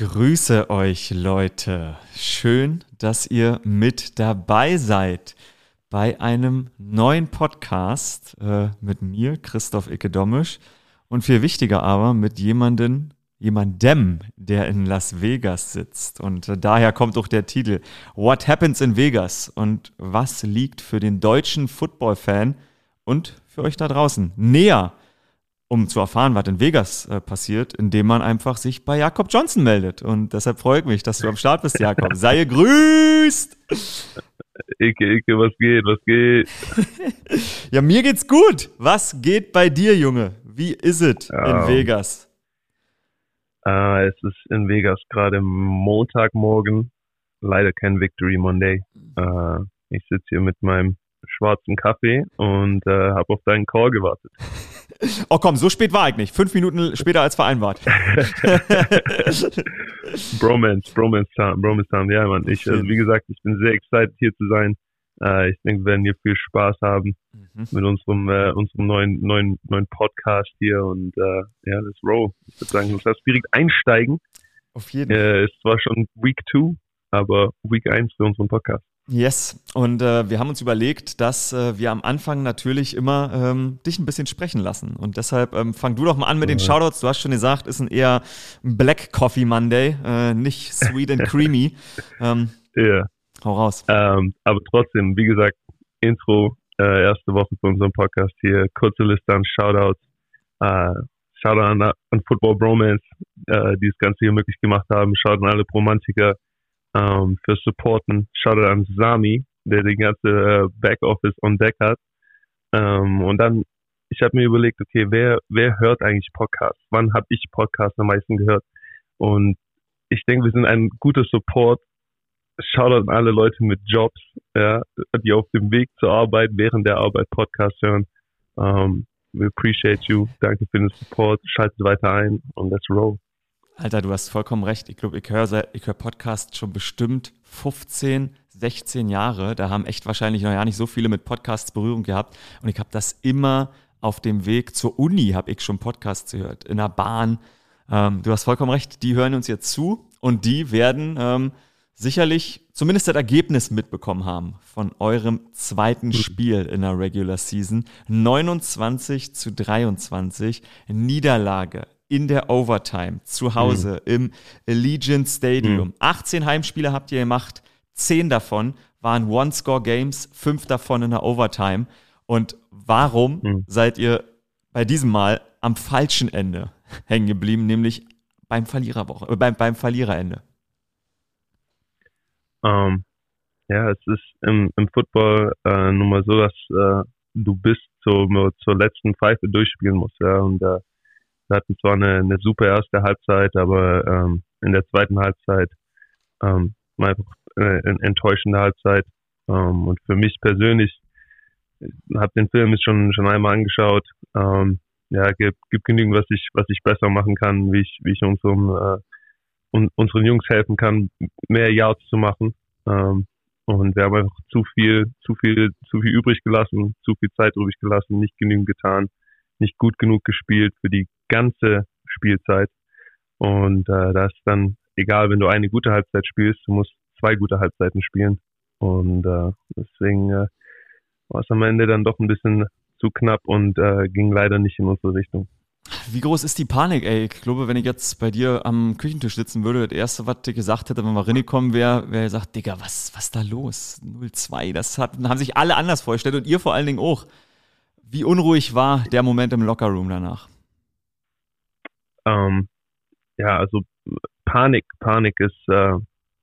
grüße euch, Leute. Schön, dass ihr mit dabei seid bei einem neuen Podcast äh, mit mir, Christoph Icke-Domisch. Und viel wichtiger aber mit jemandem, jemandem, der in Las Vegas sitzt. Und äh, daher kommt auch der Titel What Happens in Vegas? Und was liegt für den deutschen Football-Fan und für euch da draußen näher? Um zu erfahren, was in Vegas äh, passiert, indem man einfach sich bei Jakob Johnson meldet. Und deshalb freue ich mich, dass du am Start bist, Jakob. Sei gegrüßt! Icke, Icke, was geht, was geht? ja, mir geht's gut. Was geht bei dir, Junge? Wie ist es in um, Vegas? Uh, es ist in Vegas gerade Montagmorgen. Leider kein Victory Monday. Uh, ich sitze hier mit meinem schwarzen Kaffee und uh, habe auf deinen Call gewartet. Oh komm, so spät war ich nicht. Fünf Minuten später als vereinbart. Bromance, Bromance Time, Bromance Time. Ja, Mann. Ich, also wie gesagt, ich bin sehr excited hier zu sein. Äh, ich denke, wir werden hier viel Spaß haben mhm. mit unserem, äh, unserem neuen, neuen, neuen Podcast hier und äh, ja, das Row. Ich würde sagen, lass direkt einsteigen. Auf jeden Fall. Äh, es war schon Week 2, aber Week 1 für unseren Podcast. Yes, und äh, wir haben uns überlegt, dass äh, wir am Anfang natürlich immer ähm, dich ein bisschen sprechen lassen. Und deshalb ähm, fang du doch mal an mit den Shoutouts. Du hast schon gesagt, ist ein eher Black Coffee Monday, äh, nicht sweet and creamy. Ähm, ja. Hau raus. Ähm, aber trotzdem, wie gesagt, Intro, äh, erste Woche für unseren Podcast hier. Kurze Liste an Shoutouts. Äh, Shoutout an, an Football Bromance, äh, die das Ganze hier möglich gemacht haben. Shoutout an alle Romantiker ähm, für Supporten. Shoutout an Sami, der die ganze äh, Backoffice on Deck hat. Ähm, und dann, ich habe mir überlegt, okay, wer, wer hört eigentlich Podcasts? Wann habe ich Podcasts am meisten gehört? Und ich denke, wir sind ein guter Support. Shoutout an alle Leute mit Jobs, ja, die auf dem Weg zur Arbeit, während der Arbeit Podcasts hören. Ähm, we appreciate you. Danke für den Support. Schaltet weiter ein und let's roll. Alter, du hast vollkommen recht. Ich glaube, ich höre ich hör Podcast schon bestimmt 15, 16 Jahre. Da haben echt wahrscheinlich noch ja nicht so viele mit Podcasts Berührung gehabt. Und ich habe das immer auf dem Weg zur Uni, habe ich schon Podcasts gehört, in der Bahn. Ähm, du hast vollkommen recht, die hören uns jetzt zu und die werden ähm, sicherlich zumindest das Ergebnis mitbekommen haben von eurem zweiten Spiel in der Regular Season. 29 zu 23, Niederlage in der Overtime zu Hause mhm. im Allegiant Stadium. Mhm. 18 Heimspiele habt ihr gemacht, 10 davon waren One-Score-Games, 5 davon in der Overtime. Und warum mhm. seid ihr bei diesem Mal am falschen Ende hängen geblieben, nämlich beim Verliererwoche, äh, beim, beim Verliererende? Um, ähm, ja, es ist im, im Football äh, nun mal so, dass äh, du bis zur, zur letzten Pfeife durchspielen musst, ja, und äh, wir hatten zwar eine, eine super erste Halbzeit, aber ähm, in der zweiten Halbzeit ähm, einfach eine enttäuschende Halbzeit. Ähm, und für mich persönlich, habe den Film schon schon einmal angeschaut. Ähm, ja, gibt, gibt genügend, was ich was ich besser machen kann, wie ich wie ich unserem äh, un, unseren Jungs helfen kann, mehr Yards zu machen. Ähm, und wir haben einfach zu viel, zu viel, zu viel übrig gelassen, zu viel Zeit übrig gelassen, nicht genügend getan, nicht gut genug gespielt für die ganze Spielzeit. Und äh, da ist dann egal, wenn du eine gute Halbzeit spielst, du musst zwei gute Halbzeiten spielen. Und äh, deswegen äh, war es am Ende dann doch ein bisschen zu knapp und äh, ging leider nicht in unsere Richtung. Wie groß ist die Panik, ey? Ich glaube, wenn ich jetzt bei dir am Küchentisch sitzen würde, das erste, was ich gesagt hätte, wenn wir reingekommen wäre, wäre gesagt, Digga, was, was da los? 0-2, das hat, haben sich alle anders vorgestellt und ihr vor allen Dingen auch. Wie unruhig war der Moment im Lockerroom danach? Ähm, ja, also Panik, Panik ist, äh,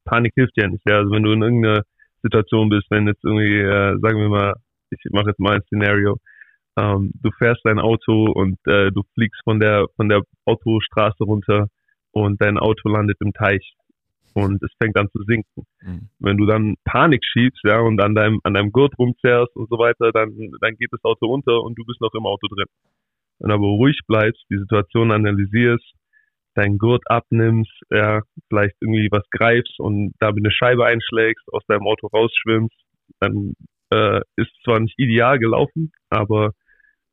Panik hilft ja nicht. Ja? Also wenn du in irgendeiner Situation bist, wenn jetzt irgendwie, äh, sagen wir mal, ich mache jetzt mal ein Szenario, ähm, du fährst dein Auto und äh, du fliegst von der von der Autostraße runter und dein Auto landet im Teich und es fängt an zu sinken. Mhm. Wenn du dann Panik schiebst, ja, und an deinem an deinem Gurt rumzerrst und so weiter, dann dann geht das Auto unter und du bist noch im Auto drin wenn du aber ruhig bleibst, die Situation analysierst, deinen Gurt abnimmst, ja, vielleicht irgendwie was greifst und damit eine Scheibe einschlägst, aus deinem Auto rausschwimmst, dann äh, ist zwar nicht ideal gelaufen, aber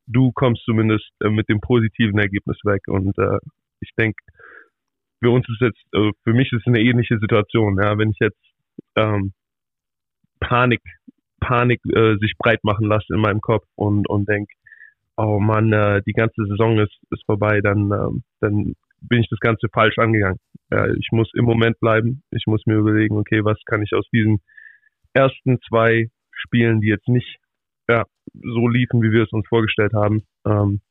du kommst zumindest äh, mit dem positiven Ergebnis weg. Und äh, ich denke, für uns ist jetzt, äh, für mich ist es eine ähnliche Situation. Ja, wenn ich jetzt ähm, Panik, Panik äh, sich breit machen lasse in meinem Kopf und und denk, oh Mann, äh, die ganze Saison ist ist vorbei, dann ähm, dann bin ich das Ganze falsch angegangen. Ja, ich muss im Moment bleiben. Ich muss mir überlegen, okay, was kann ich aus diesen ersten zwei Spielen, die jetzt nicht ja, so liefen, wie wir es uns vorgestellt haben, ähm,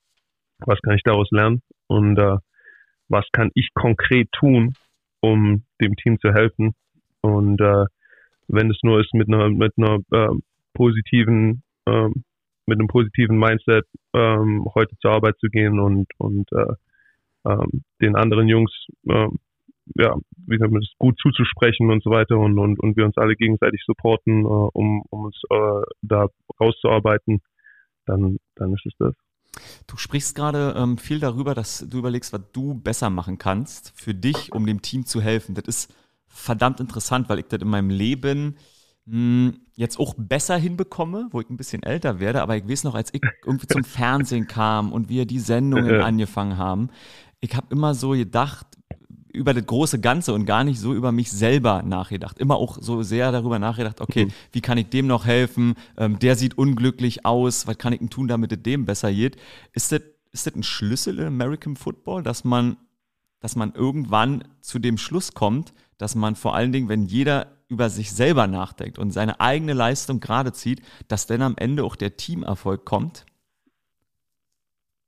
was kann ich daraus lernen und äh, was kann ich konkret tun, um dem Team zu helfen. Und äh, wenn es nur ist mit einer mit einer äh, positiven äh, mit einem positiven Mindset ähm, heute zur Arbeit zu gehen und und äh, ähm, den anderen Jungs äh, ja, wie sagt man das, gut zuzusprechen und so weiter und, und, und wir uns alle gegenseitig supporten, äh, um, um uns äh, da rauszuarbeiten, dann, dann ist es das. Du sprichst gerade ähm, viel darüber, dass du überlegst, was du besser machen kannst für dich, um dem Team zu helfen. Das ist verdammt interessant, weil ich das in meinem Leben jetzt auch besser hinbekomme, wo ich ein bisschen älter werde. Aber ich weiß noch, als ich irgendwie zum Fernsehen kam und wir die Sendungen angefangen haben, ich habe immer so gedacht, über das große Ganze und gar nicht so über mich selber nachgedacht. Immer auch so sehr darüber nachgedacht, okay, mhm. wie kann ich dem noch helfen? Ähm, der sieht unglücklich aus, was kann ich denn tun, damit es dem besser geht? Ist das, ist das ein Schlüssel im American Football, dass man, dass man irgendwann zu dem Schluss kommt, dass man vor allen Dingen, wenn jeder über sich selber nachdenkt und seine eigene Leistung gerade zieht, dass dann am Ende auch der Teamerfolg kommt?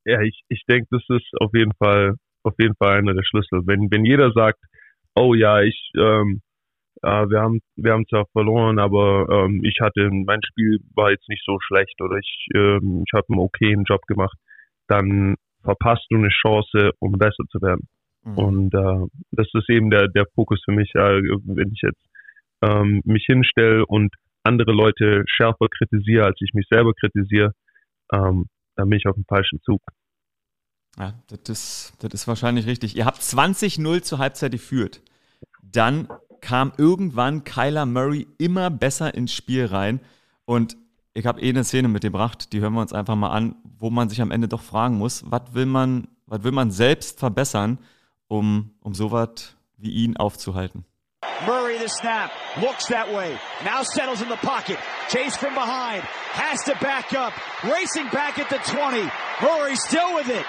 Ja, ich, ich denke, das ist auf jeden Fall auf jeden Fall einer der Schlüssel. Wenn, wenn jeder sagt, oh ja, ich, ähm, äh, wir haben, wir haben zwar verloren, aber ähm, ich hatte, mein Spiel war jetzt nicht so schlecht oder ich, ähm, ich habe einen okayen Job gemacht, dann verpasst du eine Chance, um besser zu werden. Mhm. Und äh, das ist eben der, der Fokus für mich, äh, wenn ich jetzt ähm, mich hinstelle und andere Leute schärfer kritisiere, als ich mich selber kritisiere, ähm, dann bin ich auf dem falschen Zug. Ja, das ist, das ist wahrscheinlich richtig. Ihr habt 20-0 zur Halbzeit geführt. Dann kam irgendwann Kyler Murray immer besser ins Spiel rein. Und ich habe eh eine Szene mitgebracht, die hören wir uns einfach mal an, wo man sich am Ende doch fragen muss, was will man, was will man selbst verbessern, um, um sowas wie ihn aufzuhalten. Murray the snap, looks that way, now settles in the pocket, chase from behind, has to back up, racing back at the 20, Murray still with it,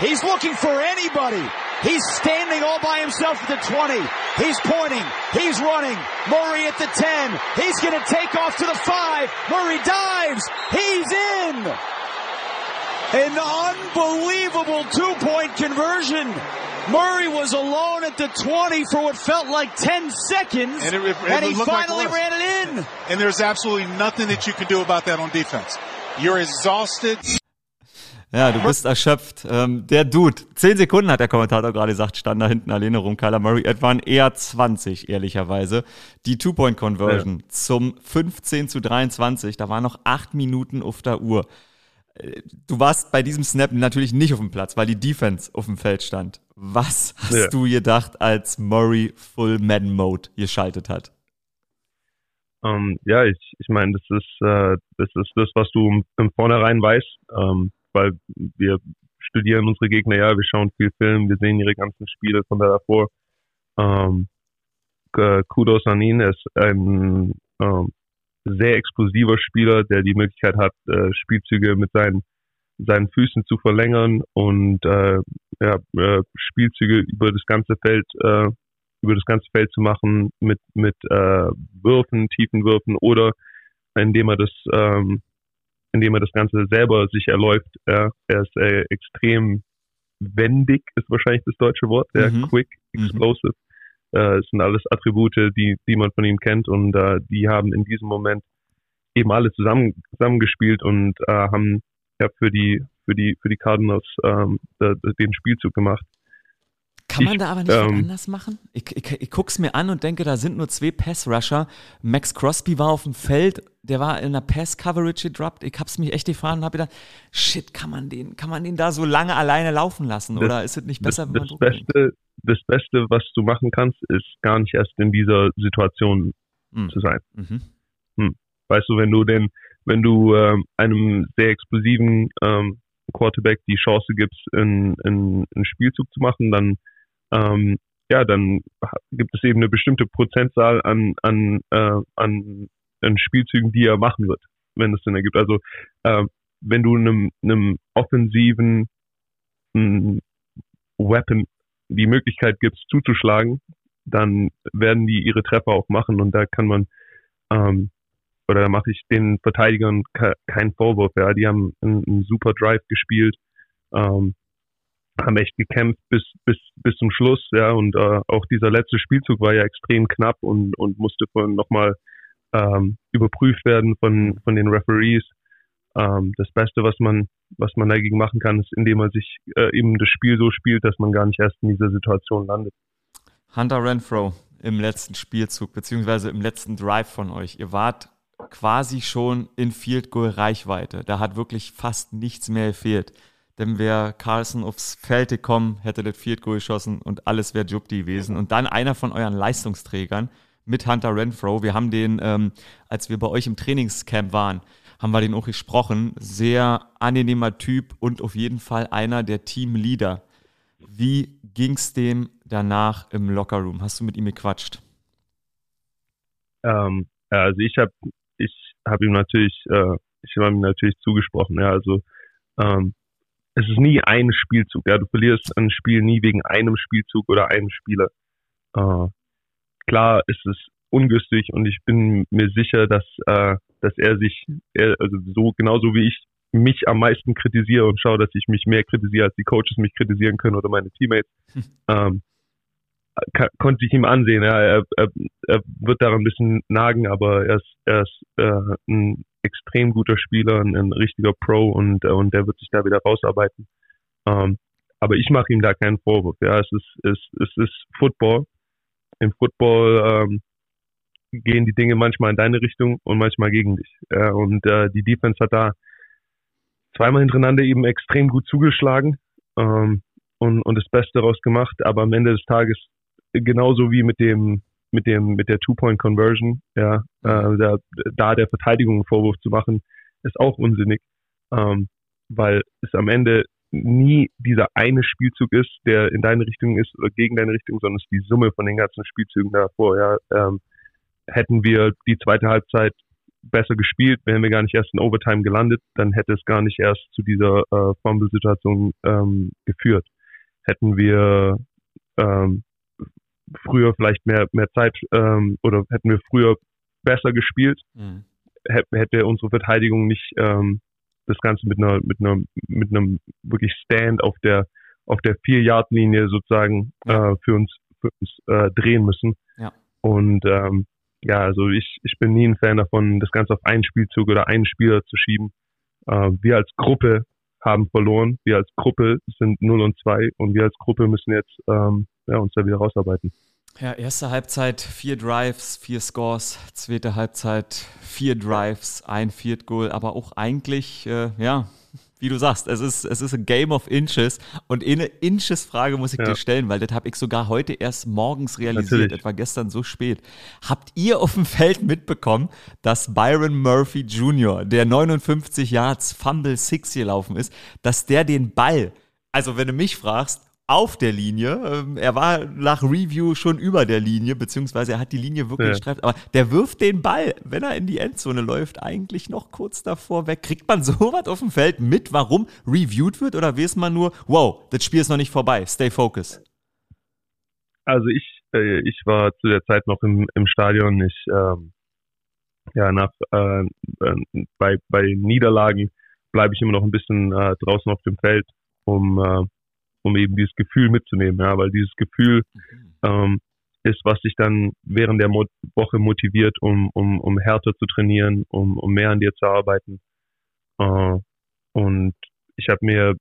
He's looking for anybody. He's standing all by himself at the 20. He's pointing. He's running. Murray at the 10. He's going to take off to the 5. Murray dives. He's in. An unbelievable two-point conversion. Murray was alone at the 20 for what felt like 10 seconds, and, it, it, and he finally like ran it in. And there's absolutely nothing that you can do about that on defense. You're exhausted. Ja, du bist erschöpft. Ähm, der Dude, zehn Sekunden hat der Kommentator gerade gesagt, stand da hinten alleine rum. Kyler Murray, es waren eher 20, ehrlicherweise. Die Two-Point-Conversion ja. zum 15 zu 23, da waren noch acht Minuten auf der Uhr. Du warst bei diesem Snap natürlich nicht auf dem Platz, weil die Defense auf dem Feld stand. Was hast ja. du gedacht, als Murray Full Madden Mode geschaltet hat? Um, ähm, ja, ich, ich meine, das ist, äh, das ist das, was du im Vornherein weißt. Ähm, weil wir studieren unsere Gegner ja, wir schauen viel Film, wir sehen ihre ganzen Spiele von davor. Ähm, Kudos an ihn, er ist ein ähm, sehr explosiver Spieler, der die Möglichkeit hat, äh, Spielzüge mit seinen seinen Füßen zu verlängern und äh, ja, äh, Spielzüge über das ganze Feld äh, über das ganze Feld zu machen mit mit äh, Würfen, tiefen Würfen oder indem er das ähm, indem er das Ganze selber sich erläuft. Ja, er ist äh, extrem wendig, ist wahrscheinlich das deutsche Wort, ja, mhm. quick, mhm. explosive. Mhm. Äh, es sind alles Attribute, die, die man von ihm kennt und äh, die haben in diesem Moment eben alle zusammen zusammengespielt und äh, haben ja für die für die für die Cardinals ähm, den Spielzug gemacht. Kann man da aber nicht ähm, anders machen? Ich, ich, ich gucke es mir an und denke, da sind nur zwei Pass-Rusher. Max Crosby war auf dem Feld, der war in einer Pass-Coverage gedroppt. Ich habe es mich echt gefahren und habe gedacht, shit, kann man, den, kann man den da so lange alleine laufen lassen? Das, oder ist es nicht besser, das, wenn man das Beste, das Beste, was du machen kannst, ist gar nicht erst in dieser Situation hm. zu sein. Mhm. Hm. Weißt du, wenn du den, wenn du ähm, einem sehr explosiven ähm, Quarterback die Chance gibst, einen, Spielzug zu machen, dann ähm, ja, dann gibt es eben eine bestimmte Prozentzahl an, an, äh, an, an Spielzügen, die er machen wird, wenn es Sinn ergibt. Also äh, wenn du einem, einem offensiven m, Weapon die Möglichkeit gibst, zuzuschlagen, dann werden die ihre Treffer auch machen und da kann man ähm, oder da mache ich den Verteidigern keinen Vorwurf. Ja, die haben einen, einen super Drive gespielt, ähm, haben echt gekämpft bis bis bis zum Schluss. Ja, und äh, auch dieser letzte Spielzug war ja extrem knapp und und musste von nochmal ähm, überprüft werden von von den Referees. Ähm, das Beste, was man was man dagegen machen kann, ist, indem man sich äh, eben das Spiel so spielt, dass man gar nicht erst in dieser Situation landet. Hunter Renfro im letzten Spielzug, beziehungsweise im letzten Drive von euch. Ihr wart quasi schon in Field Goal Reichweite. Da hat wirklich fast nichts mehr gefehlt. Denn wäre Carlson aufs Feld gekommen, hätte das Field Goal geschossen und alles wäre Jubdi gewesen. Und dann einer von euren Leistungsträgern mit Hunter Renfro. Wir haben den, ähm, als wir bei euch im Trainingscamp waren, haben wir den auch gesprochen. Sehr angenehmer Typ und auf jeden Fall einer der Teamleader. Wie ging es dem danach im Lockerroom? Hast du mit ihm gequatscht? Ähm, also ich habe ich habe ihm natürlich, äh, ich habe ihm natürlich zugesprochen. Ja, also ähm, es ist nie ein Spielzug. Ja, du verlierst ein Spiel nie wegen einem Spielzug oder einem Spieler. Äh, klar ist es ungünstig und ich bin mir sicher, dass äh, dass er sich, er, also so genauso wie ich mich am meisten kritisiere und schaue, dass ich mich mehr kritisiere, als die Coaches mich kritisieren können oder meine Teammates, hm. ähm, konnte ich ihm ansehen. Ja, er, er, er wird daran ein bisschen nagen, aber er ist, er ist äh, ein extrem guter Spieler, ein, ein richtiger Pro und, äh, und der wird sich da wieder rausarbeiten. Ähm, aber ich mache ihm da keinen Vorwurf. Ja, es ist, es, es ist Football. Im Football ähm, gehen die Dinge manchmal in deine Richtung und manchmal gegen dich. Ja, und äh, die Defense hat da zweimal hintereinander eben extrem gut zugeschlagen ähm, und, und das Beste daraus gemacht. Aber am Ende des Tages genauso wie mit dem mit dem mit der Two-Point-Conversion, ja, äh, da, da der Verteidigung einen Vorwurf zu machen, ist auch unsinnig, ähm, weil es am Ende nie dieser eine Spielzug ist, der in deine Richtung ist oder gegen deine Richtung, sondern es ist die Summe von den ganzen Spielzügen davor. Ja, ähm, hätten wir die zweite Halbzeit besser gespielt, wären wir gar nicht erst in Overtime gelandet, dann hätte es gar nicht erst zu dieser äh, Fumble-Situation ähm, geführt. Hätten wir ähm, früher vielleicht mehr, mehr Zeit ähm, oder hätten wir früher besser gespielt, mhm. hätte unsere Verteidigung nicht ähm, das Ganze mit einer, mit einer, mit einem wirklich Stand auf der auf der vier Yard Linie sozusagen ja. äh, für uns, für uns äh, drehen müssen. Ja. Und ähm, ja, also ich, ich bin nie ein Fan davon, das Ganze auf einen Spielzug oder einen Spieler zu schieben. Äh, wir als Gruppe haben verloren. Wir als Gruppe sind 0 und 2 und wir als Gruppe müssen jetzt ähm, ja, uns da wieder rausarbeiten. Ja, erste Halbzeit vier Drives, vier Scores, zweite Halbzeit vier Drives, ein Field Goal, aber auch eigentlich, äh, ja, wie du sagst, es ist, es ist ein Game of Inches und eine Inches-Frage muss ich ja. dir stellen, weil das habe ich sogar heute erst morgens realisiert, Natürlich. etwa gestern so spät. Habt ihr auf dem Feld mitbekommen, dass Byron Murphy Jr., der 59 Yards Fumble Six gelaufen ist, dass der den Ball, also wenn du mich fragst, auf der Linie. Ähm, er war nach Review schon über der Linie, beziehungsweise er hat die Linie wirklich ja. gestreift. Aber der wirft den Ball, wenn er in die Endzone läuft, eigentlich noch kurz davor weg. Kriegt man sowas auf dem Feld mit, warum reviewed wird? Oder weiß man nur, wow, das Spiel ist noch nicht vorbei, stay focused? Also ich, äh, ich war zu der Zeit noch im, im Stadion. Ich, ähm, ja, nach, äh, äh, bei, bei Niederlagen bleibe ich immer noch ein bisschen äh, draußen auf dem Feld, um äh, um eben dieses Gefühl mitzunehmen, ja, weil dieses Gefühl mhm. ähm, ist, was dich dann während der Mo Woche motiviert, um, um, um härter zu trainieren, um, um mehr an dir zu arbeiten. Äh, und ich habe mir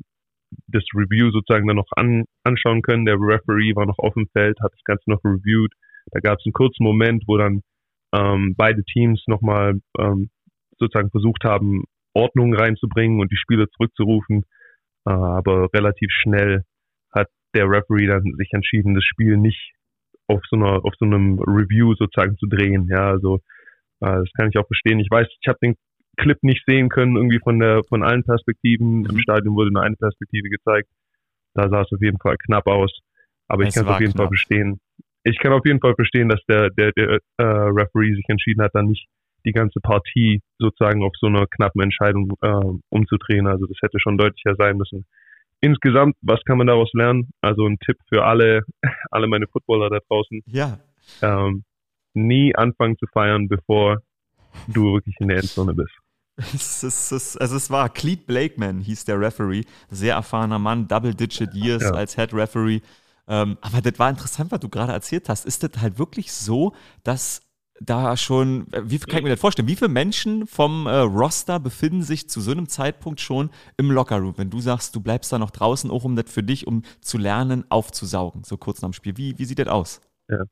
das Review sozusagen dann noch an, anschauen können. Der Referee war noch auf dem Feld, hat das Ganze noch reviewed. Da gab es einen kurzen Moment, wo dann ähm, beide Teams nochmal ähm, sozusagen versucht haben, Ordnung reinzubringen und die Spieler zurückzurufen. Äh, aber relativ schnell der Referee dann sich entschieden, das Spiel nicht auf so einer, auf so einem Review sozusagen zu drehen. Ja, also äh, das kann ich auch verstehen. Ich weiß, ich habe den Clip nicht sehen können, irgendwie von der, von allen Perspektiven. Mhm. Im Stadion wurde nur eine Perspektive gezeigt. Da sah es auf jeden Fall knapp aus. Aber ich kann es auf jeden knapp. Fall verstehen. Ich kann auf jeden Fall verstehen, dass der, der, der äh, Referee sich entschieden hat, dann nicht die ganze Partie sozusagen auf so einer knappen Entscheidung äh, umzudrehen. Also das hätte schon deutlicher sein müssen. Insgesamt, was kann man daraus lernen? Also ein Tipp für alle, alle meine Footballer da draußen. Ja. Ähm, nie anfangen zu feiern, bevor du wirklich in der Endzone bist. Es, ist, es, also es war Cleet Blakeman, hieß der Referee, sehr erfahrener Mann, Double-Digit Years ja. als Head Referee. Ähm, aber das war interessant, was du gerade erzählt hast. Ist das halt wirklich so, dass da schon, wie kann ich mir das vorstellen? Wie viele Menschen vom äh, Roster befinden sich zu so einem Zeitpunkt schon im Lockerroom? Wenn du sagst, du bleibst da noch draußen, auch um das für dich, um zu lernen, aufzusaugen, so kurz nach dem Spiel. Wie, wie sieht das aus? Ja.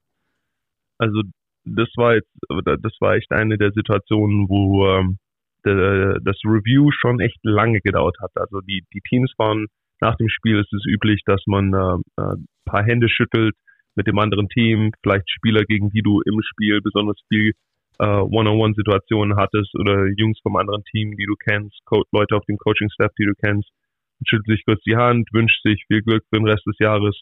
Also das war jetzt, das war echt eine der Situationen, wo ähm, der, das Review schon echt lange gedauert hat. Also die, die Teams waren nach dem Spiel ist es üblich, dass man äh, ein äh, paar Hände schüttelt mit dem anderen Team, vielleicht Spieler, gegen die du im Spiel besonders viel äh, One-on-One-Situationen hattest oder Jungs vom anderen Team, die du kennst, Co Leute auf dem Coaching-Staff, die du kennst, schüttelt sich kurz die Hand, wünscht sich viel Glück für den Rest des Jahres.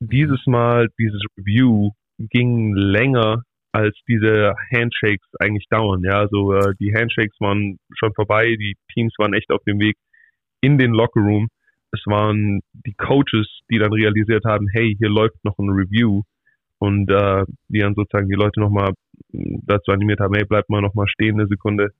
Dieses Mal, dieses Review ging länger als diese Handshakes eigentlich dauern. Ja, also äh, die Handshakes waren schon vorbei, die Teams waren echt auf dem Weg in den Lockerroom. Es waren die Coaches, die dann realisiert haben, hey, hier läuft noch ein Review und äh, die dann sozusagen die Leute nochmal dazu animiert haben, hey, bleib mal nochmal stehen eine Sekunde.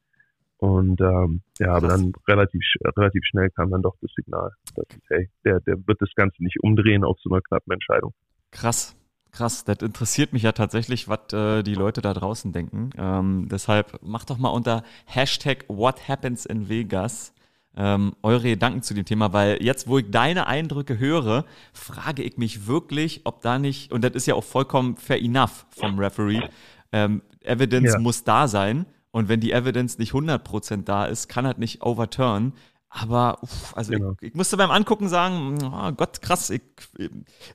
Und ähm, ja, aber dann relativ relativ schnell kam dann doch das Signal, dass hey, der, der wird das Ganze nicht umdrehen auf so einer knappen Entscheidung. Krass. Krass, das interessiert mich ja tatsächlich, was äh, die Leute da draußen denken. Ähm, deshalb macht doch mal unter Hashtag What Happens in Vegas ähm, eure Gedanken zu dem Thema, weil jetzt, wo ich deine Eindrücke höre, frage ich mich wirklich, ob da nicht, und das ist ja auch vollkommen fair enough vom Referee, ähm, Evidence ja. muss da sein. Und wenn die Evidence nicht 100% da ist, kann halt nicht overturn. Aber uff, also genau. ich, ich, musste beim Angucken sagen, oh Gott, krass. Ich,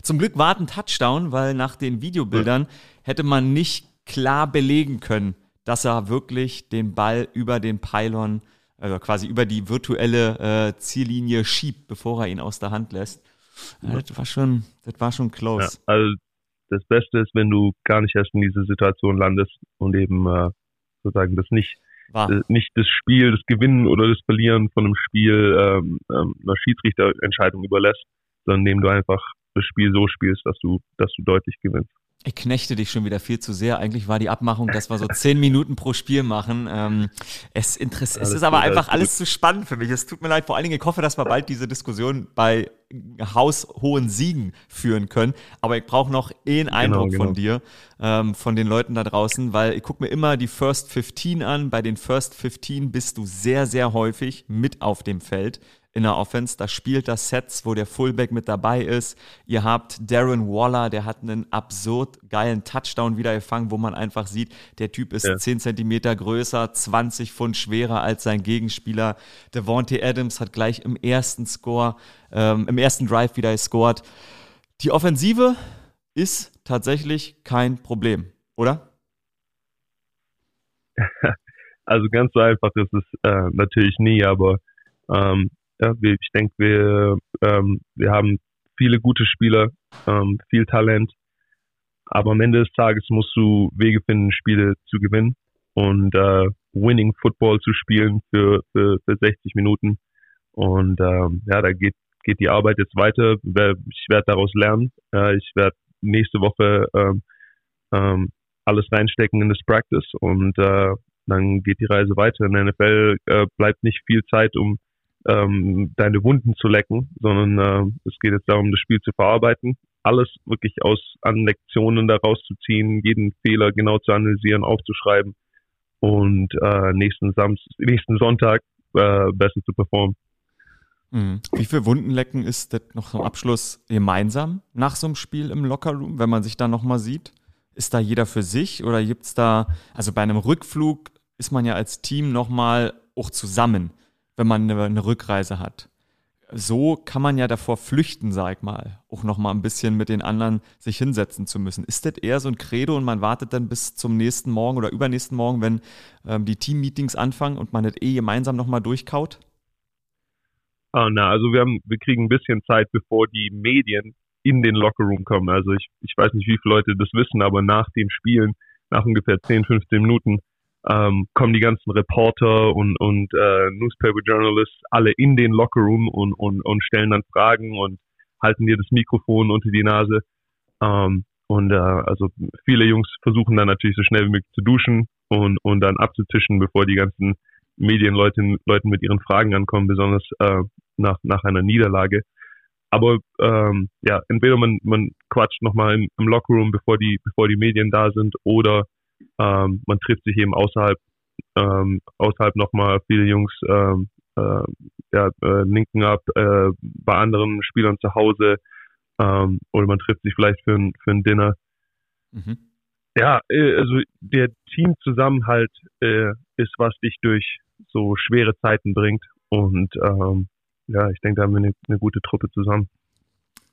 zum Glück war ein Touchdown, weil nach den Videobildern ja. hätte man nicht klar belegen können, dass er wirklich den Ball über den Pylon also quasi über die virtuelle äh, Ziellinie schiebt, bevor er ihn aus der Hand lässt. Ja, das war schon, das war schon close. Ja, also das Beste ist, wenn du gar nicht erst in diese Situation landest und eben äh, sozusagen das nicht, das, äh, nicht das Spiel, das Gewinnen oder das Verlieren von einem Spiel ähm, ähm, einer Schiedsrichterentscheidung überlässt, sondern indem du einfach das Spiel so spielst, dass du, dass du deutlich gewinnst. Ich knechte dich schon wieder viel zu sehr. Eigentlich war die Abmachung, dass wir so zehn Minuten pro Spiel machen. Ähm, es, interess es ist aber gut, einfach alles, alles zu spannend für mich. Es tut mir leid. Vor allen Dingen, ich hoffe, dass wir bald diese Diskussion bei haushohen Siegen führen können. Aber ich brauche noch einen genau, Eindruck genau, genau. von dir, ähm, von den Leuten da draußen, weil ich gucke mir immer die First 15 an. Bei den First 15 bist du sehr, sehr häufig mit auf dem Feld in der Offense. Da spielt das Sets, wo der Fullback mit dabei ist. Ihr habt Darren Waller, der hat einen absurd geilen Touchdown wieder gefangen, wo man einfach sieht, der Typ ist ja. 10 Zentimeter größer, 20 Pfund schwerer als sein Gegenspieler. Devontae Adams hat gleich im ersten Score, ähm, im ersten Drive wieder gescored. Die Offensive ist tatsächlich kein Problem, oder? Also ganz so einfach ist es äh, natürlich nie, aber ähm, ja, ich denke, wir, ähm, wir haben viele gute Spieler, ähm, viel Talent. Aber am Ende des Tages musst du Wege finden, Spiele zu gewinnen und äh, Winning Football zu spielen für, für, für 60 Minuten. Und ähm, ja, da geht, geht die Arbeit jetzt weiter. Ich werde daraus lernen. Äh, ich werde nächste Woche ähm, ähm, alles reinstecken in das Practice und äh, dann geht die Reise weiter. In der NFL äh, bleibt nicht viel Zeit, um ähm, deine Wunden zu lecken, sondern äh, es geht jetzt darum, das Spiel zu verarbeiten, alles wirklich aus an Lektionen daraus zu ziehen, jeden Fehler genau zu analysieren, aufzuschreiben und äh, nächsten Samstag, nächsten Sonntag äh, besser zu performen. Mhm. Wie viel Wundenlecken ist das noch zum Abschluss gemeinsam nach so einem Spiel im Lockerroom, wenn man sich da nochmal sieht? Ist da jeder für sich oder gibt es da, also bei einem Rückflug ist man ja als Team nochmal auch zusammen wenn man eine, eine Rückreise hat. So kann man ja davor flüchten, sag ich mal, auch noch mal ein bisschen mit den anderen sich hinsetzen zu müssen. Ist das eher so ein Credo und man wartet dann bis zum nächsten Morgen oder übernächsten Morgen, wenn ähm, die Team-Meetings anfangen und man das eh gemeinsam noch mal durchkaut? Ah, na, also wir haben, wir kriegen ein bisschen Zeit, bevor die Medien in den Lockerroom kommen. Also ich, ich weiß nicht, wie viele Leute das wissen, aber nach dem Spielen, nach ungefähr 10, 15 Minuten, ähm, kommen die ganzen Reporter und, und äh, Newspaper Journalists alle in den Lockerroom und, und, und stellen dann Fragen und halten dir das Mikrofon unter die Nase. Ähm, und äh, also viele Jungs versuchen dann natürlich so schnell wie möglich zu duschen und, und dann abzutischen, bevor die ganzen Medienleute Leuten mit ihren Fragen ankommen, besonders äh, nach, nach einer Niederlage. Aber ähm, ja, entweder man, man quatscht nochmal im, im Lockerroom, bevor die, bevor die Medien da sind, oder ähm, man trifft sich eben außerhalb, ähm, außerhalb nochmal viele Jungs ähm, äh, ja, äh, linken ab äh, bei anderen Spielern zu Hause ähm, oder man trifft sich vielleicht für ein, für ein Dinner. Mhm. Ja, äh, also der Teamzusammenhalt äh, ist, was dich durch so schwere Zeiten bringt und ähm, ja, ich denke, da haben wir eine, eine gute Truppe zusammen.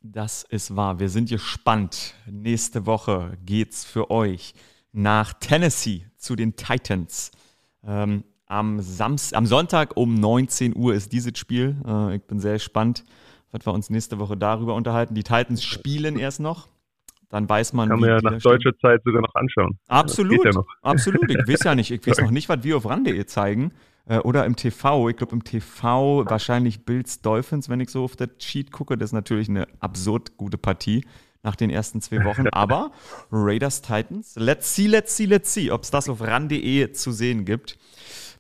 Das ist wahr. Wir sind gespannt. Nächste Woche geht's für euch nach Tennessee zu den Titans. Ähm, am, Samst am Sonntag um 19 Uhr ist dieses Spiel. Äh, ich bin sehr gespannt, was wir uns nächste Woche darüber unterhalten. Die Titans spielen erst noch. Dann weiß man. Kann man ja nach deutscher Zeit sogar noch anschauen. Absolut. Ja noch. Absolut. Ich weiß ja nicht, ich weiß noch nicht, was wir auf Rande zeigen. Äh, oder im TV. Ich glaube, im TV wahrscheinlich Bills Dolphins, wenn ich so auf der Cheat gucke. Das ist natürlich eine absurd gute Partie nach den ersten zwei Wochen. Aber Raiders Titans, let's see, let's see, let's see, ob es das auf ran.de zu sehen gibt.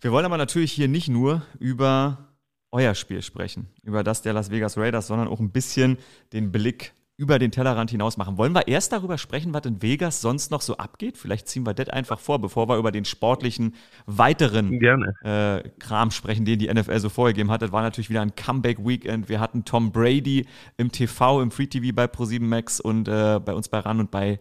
Wir wollen aber natürlich hier nicht nur über euer Spiel sprechen, über das der Las Vegas Raiders, sondern auch ein bisschen den Blick über den Tellerrand hinaus machen. Wollen wir erst darüber sprechen, was in Vegas sonst noch so abgeht? Vielleicht ziehen wir das einfach vor, bevor wir über den sportlichen weiteren äh, Kram sprechen, den die NFL so vorgegeben hat. Das war natürlich wieder ein Comeback-Weekend. Wir hatten Tom Brady im TV, im Free TV bei Pro7 Max und äh, bei uns bei RAN und bei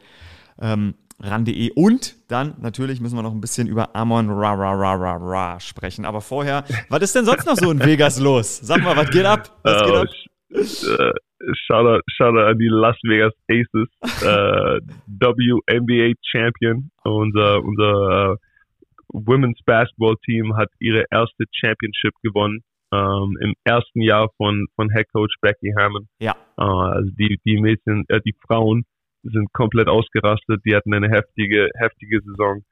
ähm, ran.de. Und dann natürlich müssen wir noch ein bisschen über Amon Ra Ra Ra Ra Ra sprechen. Aber vorher, was ist denn sonst noch so in Vegas los? Sag mal, was geht ab? Was geht ab? Shoutout, shoutout an die Las Vegas Aces, äh, WNBA Champion. Unser, unser äh, Women's Basketball Team hat ihre erste Championship gewonnen. Ähm, im ersten Jahr von, von Head Coach Becky Hammond. Ja. Äh, also die, die Mädchen, äh, die Frauen sind komplett ausgerastet. Die hatten eine heftige, heftige Saison.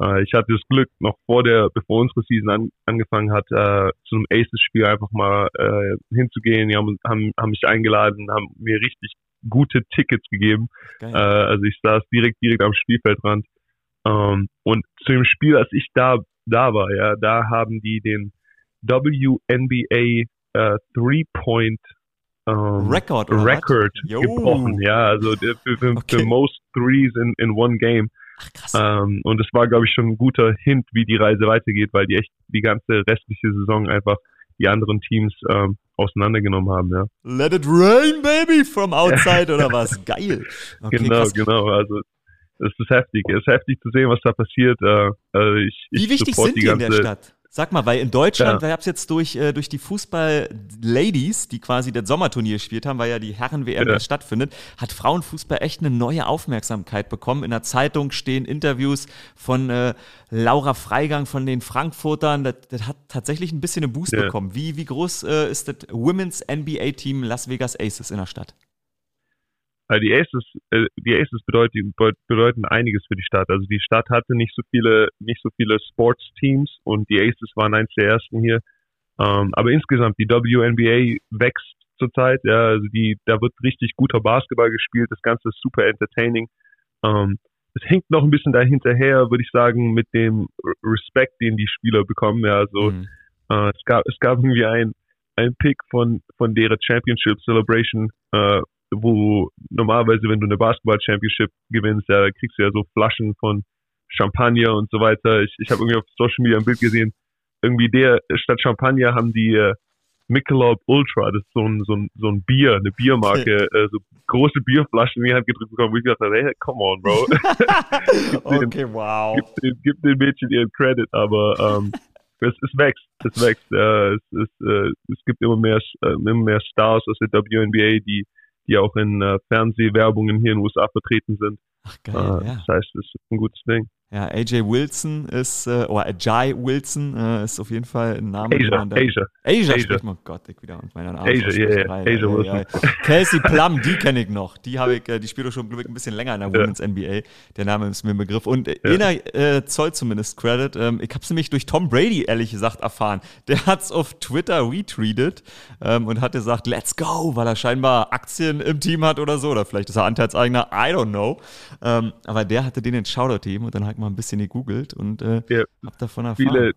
Äh, ich hatte das Glück, noch vor der, bevor unsere Season an, angefangen hat, äh, zu einem Aces-Spiel einfach mal äh, hinzugehen. Die haben, haben, haben mich eingeladen, haben mir richtig gute Tickets gegeben. Äh, also ich saß direkt, direkt am Spielfeldrand. Ähm, und zu dem Spiel, als ich da, da war, ja, da haben die den WNBA äh, Three-Point ähm, Record, Record gebrochen, ja, also für, für, okay. most threes in, in one game. Ach, krass. Ähm, und es war, glaube ich, schon ein guter Hint, wie die Reise weitergeht, weil die echt die ganze restliche Saison einfach die anderen Teams ähm, auseinandergenommen haben, ja. Let it rain, baby, from outside oder was? Geil. Okay, genau, krass. genau. Also es ist heftig. Es ist heftig zu sehen, was da passiert. Äh, also ich, Wie wichtig sind die, die in der Stadt? Sag mal, weil in Deutschland, ja. wir haben es jetzt durch, äh, durch die Fußball-Ladies, die quasi das Sommerturnier gespielt haben, weil ja die Herren-WM ja. stattfindet, hat Frauenfußball echt eine neue Aufmerksamkeit bekommen. In der Zeitung stehen Interviews von äh, Laura Freigang von den Frankfurtern. Das, das, hat tatsächlich ein bisschen einen Boost ja. bekommen. Wie, wie groß äh, ist das Women's NBA-Team Las Vegas Aces in der Stadt? Also die Aces, äh, die Aces bedeuten, bedeuten einiges für die Stadt. Also die Stadt hatte nicht so viele, nicht so viele Sportsteams und die Aces waren eins der ersten hier. Ähm, aber insgesamt die WNBA wächst zurzeit. Ja, also die, da wird richtig guter Basketball gespielt. Das Ganze ist super entertaining. Ähm, es hängt noch ein bisschen dahinterher, würde ich sagen, mit dem Respekt, den die Spieler bekommen. Ja, also mhm. äh, es gab, es gab irgendwie ein, ein Pick von von deren Championship Celebration, äh, wo normalerweise, wenn du eine Basketball-Championship gewinnst, ja, da kriegst du ja so Flaschen von Champagner und so weiter. Ich, ich habe irgendwie auf Social Media ein Bild gesehen, irgendwie der, statt Champagner haben die äh, Michelob Ultra, das ist so ein, so ein, so ein Bier, eine Biermarke, äh, so große Bierflaschen in die Hand gedrückt bekommen, wo ich dachte, hey, come on, Bro. okay, den, wow. Gib den, gib den Mädchen ihren Credit, aber ähm, es, es wächst, es wächst. Äh, es, es, äh, es gibt immer mehr, äh, immer mehr Stars aus der WNBA, die die auch in äh, Fernsehwerbungen hier in den USA vertreten sind. Ach geil, äh, ja. Das heißt, es ist ein gutes Ding. Ja, AJ Wilson ist, äh, oder Ajay Wilson äh, ist auf jeden Fall ein Name. Asia, da, Asia. Asia, Asia. spricht man, Gott, ich wieder mit meiner Name. Asia, ja, ja, Asia Wilson. Ja, ja. Kelsey Plum, die kenne ich noch. Die habe ich, äh, die spielt schon, glaube ich, ein bisschen länger in der Women's NBA. Der Name ist mir ein Begriff. Und äh, einer äh, Zoll zumindest Credit. Ähm, ich habe es nämlich durch Tom Brady, ehrlich gesagt, erfahren. Der hat es auf Twitter retweetet ähm, und hat gesagt, let's go, weil er scheinbar Aktien im Team hat oder so. Oder vielleicht ist er Anteilseigner, I don't know. Ähm, aber der hatte den in Shoutout-Team und dann hat ich mal ein bisschen gegoogelt und äh, ja, hab davon erfahren. Viele,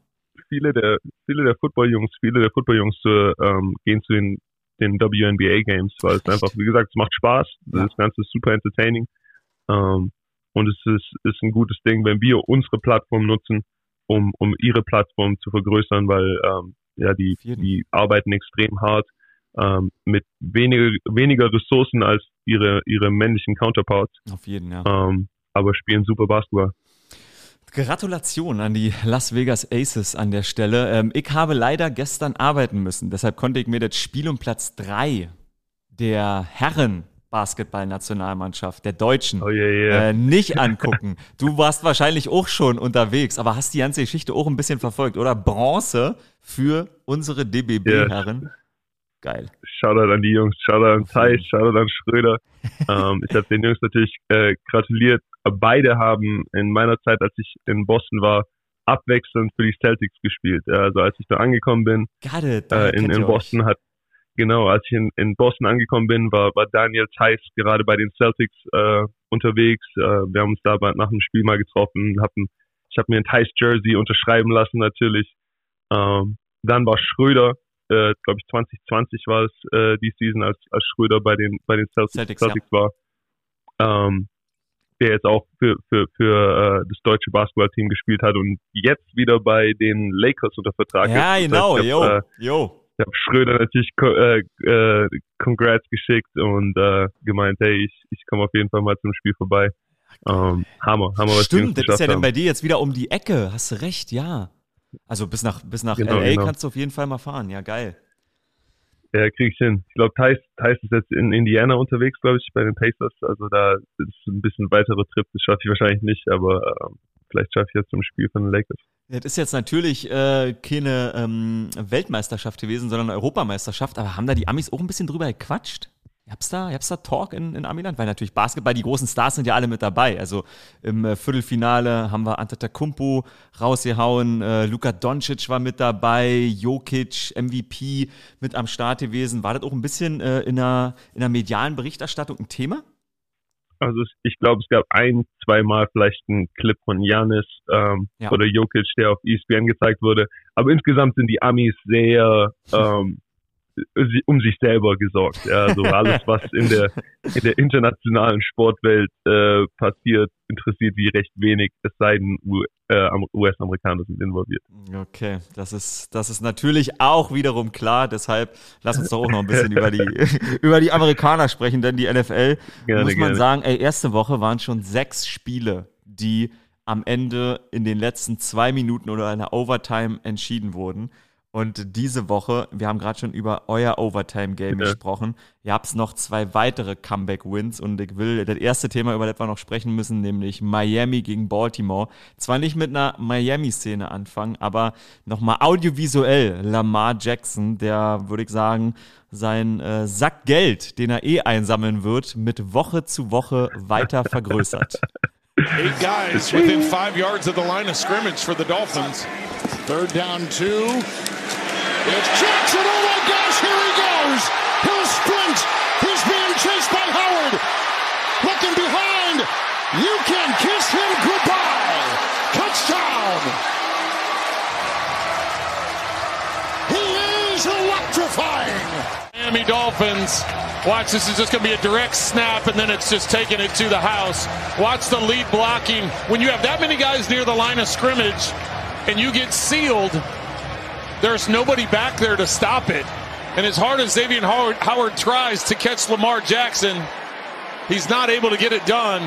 viele der, viele der Football-Jungs, viele der Football-Jungs ähm, gehen zu den, den WNBA-Games, weil es einfach, wie gesagt, es macht Spaß. Ja. Das Ganze ist super entertaining. Ähm, und es ist, ist ein gutes Ding, wenn wir unsere Plattform nutzen, um, um ihre Plattform zu vergrößern, weil ähm, ja, die, die arbeiten extrem hart ähm, mit weniger, weniger Ressourcen als ihre, ihre männlichen Counterparts. Auf jeden, ja. Ähm, aber spielen super Basketball. Gratulation an die Las Vegas Aces an der Stelle. Ähm, ich habe leider gestern arbeiten müssen, deshalb konnte ich mir das Spiel um Platz 3 der Herren Basketballnationalmannschaft, der Deutschen, oh, yeah, yeah. Äh, nicht angucken. Du warst wahrscheinlich auch schon unterwegs, aber hast die ganze Geschichte auch ein bisschen verfolgt, oder? Bronze für unsere DBB-Herren. Geil. Shoutout an die Jungs, Shoutout an Zeiss, Shoutout an Schröder. ähm, ich habe den Jungs natürlich äh, gratuliert. Beide haben in meiner Zeit, als ich in Boston war, abwechselnd für die Celtics gespielt. Also als ich da angekommen bin, äh, in, in Boston hat genau, als ich in, in Boston angekommen bin, war, war Daniel Theiss gerade bei den Celtics äh, unterwegs. Äh, wir haben uns da nach dem Spiel mal getroffen. Hatten, ich habe mir ein Theiss Jersey unterschreiben lassen natürlich. Ähm, dann war Schröder äh, glaube ich 2020 war es äh, die Season, als, als Schröder bei den bei den Celtics, Celtics, Celtics ja. war, ähm, der jetzt auch für für für äh, das deutsche Basketballteam gespielt hat und jetzt wieder bei den Lakers unter Vertrag ja, ist. Ja, genau, heißt, yo, äh, yo. Ich habe Schröder natürlich äh, äh, Congrats geschickt und äh, gemeint, hey, ich, ich komme auf jeden Fall mal zum Spiel vorbei. Ähm, Hammer, Hammer, was Stimmt, das ist ja dann bei dir jetzt wieder um die Ecke. Hast du recht, ja. Also bis nach, bis nach genau, LA genau. kannst du auf jeden Fall mal fahren. Ja, geil. Ja, krieg ich hin. Ich glaube, Thais, Thais ist jetzt in Indiana unterwegs, glaube ich, bei den Pacers. Also da ist ein bisschen weiterer Trip. Das schaffe ich wahrscheinlich nicht, aber äh, vielleicht schaffe ich jetzt zum Spiel von den Lakers. Das ist jetzt natürlich äh, keine ähm, Weltmeisterschaft gewesen, sondern Europameisterschaft. Aber haben da die Amis auch ein bisschen drüber gequatscht? Gab's da, gab's da Talk in, in Amiland? Weil natürlich Basketball, die großen Stars sind ja alle mit dabei. Also im äh, Viertelfinale haben wir Antetokounmpo rausgehauen, äh, Luka Doncic war mit dabei, Jokic, MVP mit am Start gewesen. War das auch ein bisschen äh, in, der, in der medialen Berichterstattung ein Thema? Also ich glaube, es gab ein, zweimal vielleicht einen Clip von Janis ähm, ja. oder Jokic, der auf ESPN gezeigt wurde. Aber insgesamt sind die Amis sehr ähm, um sich selber gesorgt. Ja, also alles, was in der, in der internationalen Sportwelt äh, passiert, interessiert die recht wenig, es sei denn, äh, US-Amerikaner sind involviert. Okay, das ist, das ist natürlich auch wiederum klar. Deshalb lass uns doch auch noch ein bisschen über die, über die Amerikaner sprechen, denn die NFL, gerne, muss man gerne. sagen, ey, erste Woche waren schon sechs Spiele, die am Ende in den letzten zwei Minuten oder einer Overtime entschieden wurden. Und diese Woche, wir haben gerade schon über euer Overtime-Game ja. gesprochen. Ihr habt noch zwei weitere Comeback-Wins und ich will das erste Thema, über das wir noch sprechen müssen, nämlich Miami gegen Baltimore. Zwar nicht mit einer Miami-Szene anfangen, aber nochmal audiovisuell Lamar Jackson, der, würde ich sagen, sein äh, Sack Geld, den er eh einsammeln wird, mit Woche zu Woche weiter vergrößert. Eight guys within five yards of the line of scrimmage for the Dolphins. Third down two. It's Jackson. Oh my gosh, here he goes. He'll sprint. He's being chased by Howard. Looking behind. You can kiss him goodbye. Touchdown. He is electrifying. Miami Dolphins. Watch, this is just going to be a direct snap, and then it's just taking it to the house. Watch the lead blocking. When you have that many guys near the line of scrimmage and you get sealed, there's nobody back there to stop it. And as hard as Xavier Howard, Howard tries to catch Lamar Jackson, he's not able to get it done.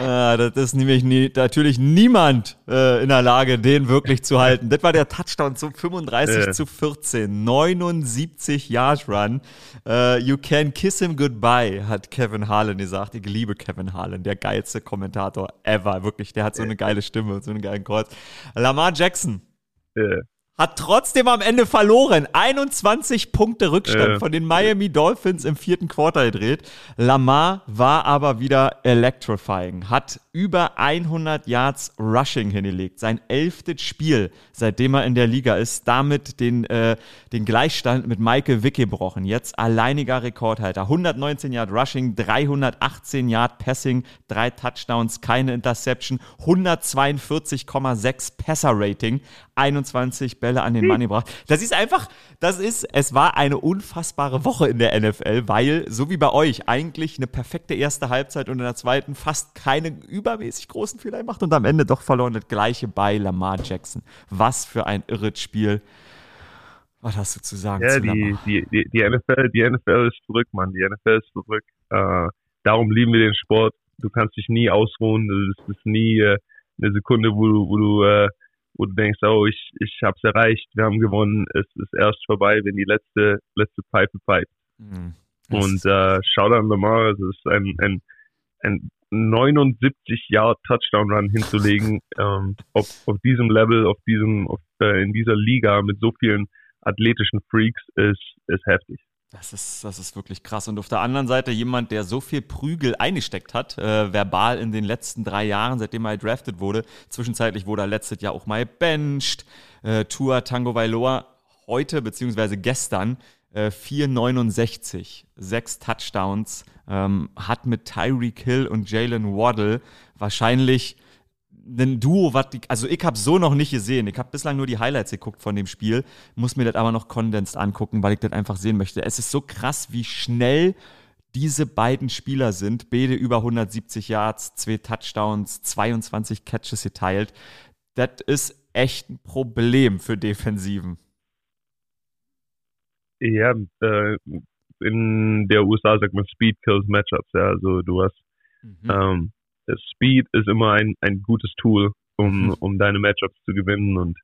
Ah, das ist nämlich nie, natürlich niemand äh, in der Lage, den wirklich zu halten. Das war der Touchdown zum 35 ja. zu 14. 79 Yard Run. Uh, you can kiss him goodbye, hat Kevin Harlan gesagt. Ich liebe Kevin Harlan, der geilste Kommentator ever. Wirklich, der hat so eine geile Stimme und so einen geilen Kreuz. Lamar Jackson. Hat trotzdem am Ende verloren. 21 Punkte Rückstand ja. von den Miami Dolphins im vierten Quartal gedreht. Lamar war aber wieder electrifying, hat über 100 Yards Rushing hingelegt. Sein elftes Spiel, seitdem er in der Liga ist, damit den, äh, den Gleichstand mit Michael Wick gebrochen. Jetzt alleiniger Rekordhalter. 119 Yard Rushing, 318 Yard Passing, drei Touchdowns, keine Interception, 142,6 Passer Rating, 21 Bälle an den Mann gebracht. Das ist einfach, das ist, es war eine unfassbare Woche in der NFL, weil, so wie bei euch, eigentlich eine perfekte erste Halbzeit und in der zweiten fast keine übermäßig großen Fehler gemacht und am Ende doch verloren. Das gleiche bei Lamar Jackson. Was für ein irres Spiel. Was hast du zu sagen? Ja, zu die, die, die, die, NFL, die NFL ist zurück, Mann. Die NFL ist zurück. Äh, darum lieben wir den Sport. Du kannst dich nie ausruhen. Es ist nie äh, eine Sekunde, wo du, wo du äh, wo du denkst, oh, ich, ich habe es erreicht, wir haben gewonnen, es ist erst vorbei, wenn die letzte, letzte Pfeife pfeift. Mhm. Und äh, Shoutout Lamar, es ist ein, ein, ein 79 Yard Touchdown Run hinzulegen ähm, auf, auf diesem Level, auf diesem, auf, äh, in dieser Liga mit so vielen athletischen Freaks ist, ist heftig. Das ist, das ist wirklich krass. Und auf der anderen Seite jemand, der so viel Prügel eingesteckt hat, äh, verbal in den letzten drei Jahren, seitdem er drafted wurde. Zwischenzeitlich wurde er letztes Jahr auch mal benched. Äh, Tua Tango Vailoa heute, beziehungsweise gestern, äh, 4,69, sechs Touchdowns, ähm, hat mit Tyreek Hill und Jalen Waddle wahrscheinlich ein Duo, was also ich habe so noch nicht gesehen. Ich habe bislang nur die Highlights geguckt von dem Spiel, muss mir das aber noch kondensiert angucken, weil ich das einfach sehen möchte. Es ist so krass, wie schnell diese beiden Spieler sind. Beide über 170 Yards, zwei Touchdowns, 22 Catches geteilt. Das ist echt ein Problem für Defensiven. Ja, äh, in der USA sagt man Speed kills Matchups. Ja, also du hast mhm. ähm, Speed ist immer ein, ein gutes Tool, um, mhm. um deine Matchups zu gewinnen. Und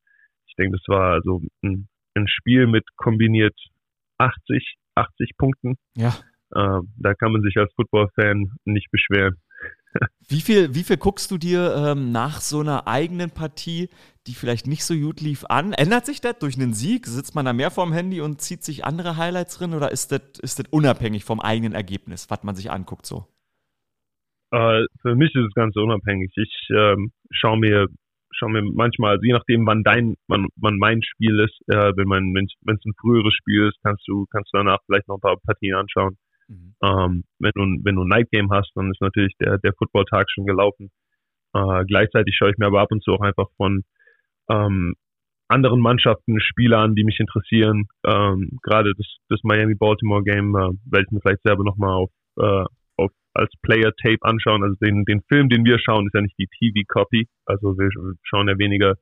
ich denke, das war also ein, ein Spiel mit kombiniert 80, 80 Punkten. Ja. Äh, da kann man sich als Football-Fan nicht beschweren. Wie viel, wie viel guckst du dir ähm, nach so einer eigenen Partie, die vielleicht nicht so gut lief, an? Ändert sich das durch einen Sieg? Sitzt man da mehr vorm Handy und zieht sich andere Highlights drin oder ist das, ist das unabhängig vom eigenen Ergebnis, was man sich anguckt so? Äh, für mich ist es ganz unabhängig. Ich ähm, schaue mir schau mir manchmal, also je nachdem, wann dein, wann, wann mein Spiel ist, äh, wenn man, wenn es ein früheres Spiel ist, kannst du, kannst du danach vielleicht noch ein paar Partien anschauen. Mhm. Ähm, wenn du, wenn du ein Night Game hast, dann ist natürlich der, der Football-Tag schon gelaufen. Äh, gleichzeitig schaue ich mir aber ab und zu auch einfach von ähm, anderen Mannschaften Spiele an, die mich interessieren. Ähm, Gerade das, das Miami-Baltimore-Game äh, werde ich mir vielleicht selber nochmal auf, äh, als Player-Tape anschauen. Also den, den Film, den wir schauen, ist ja nicht die TV-Copy. Also wir schauen ja weniger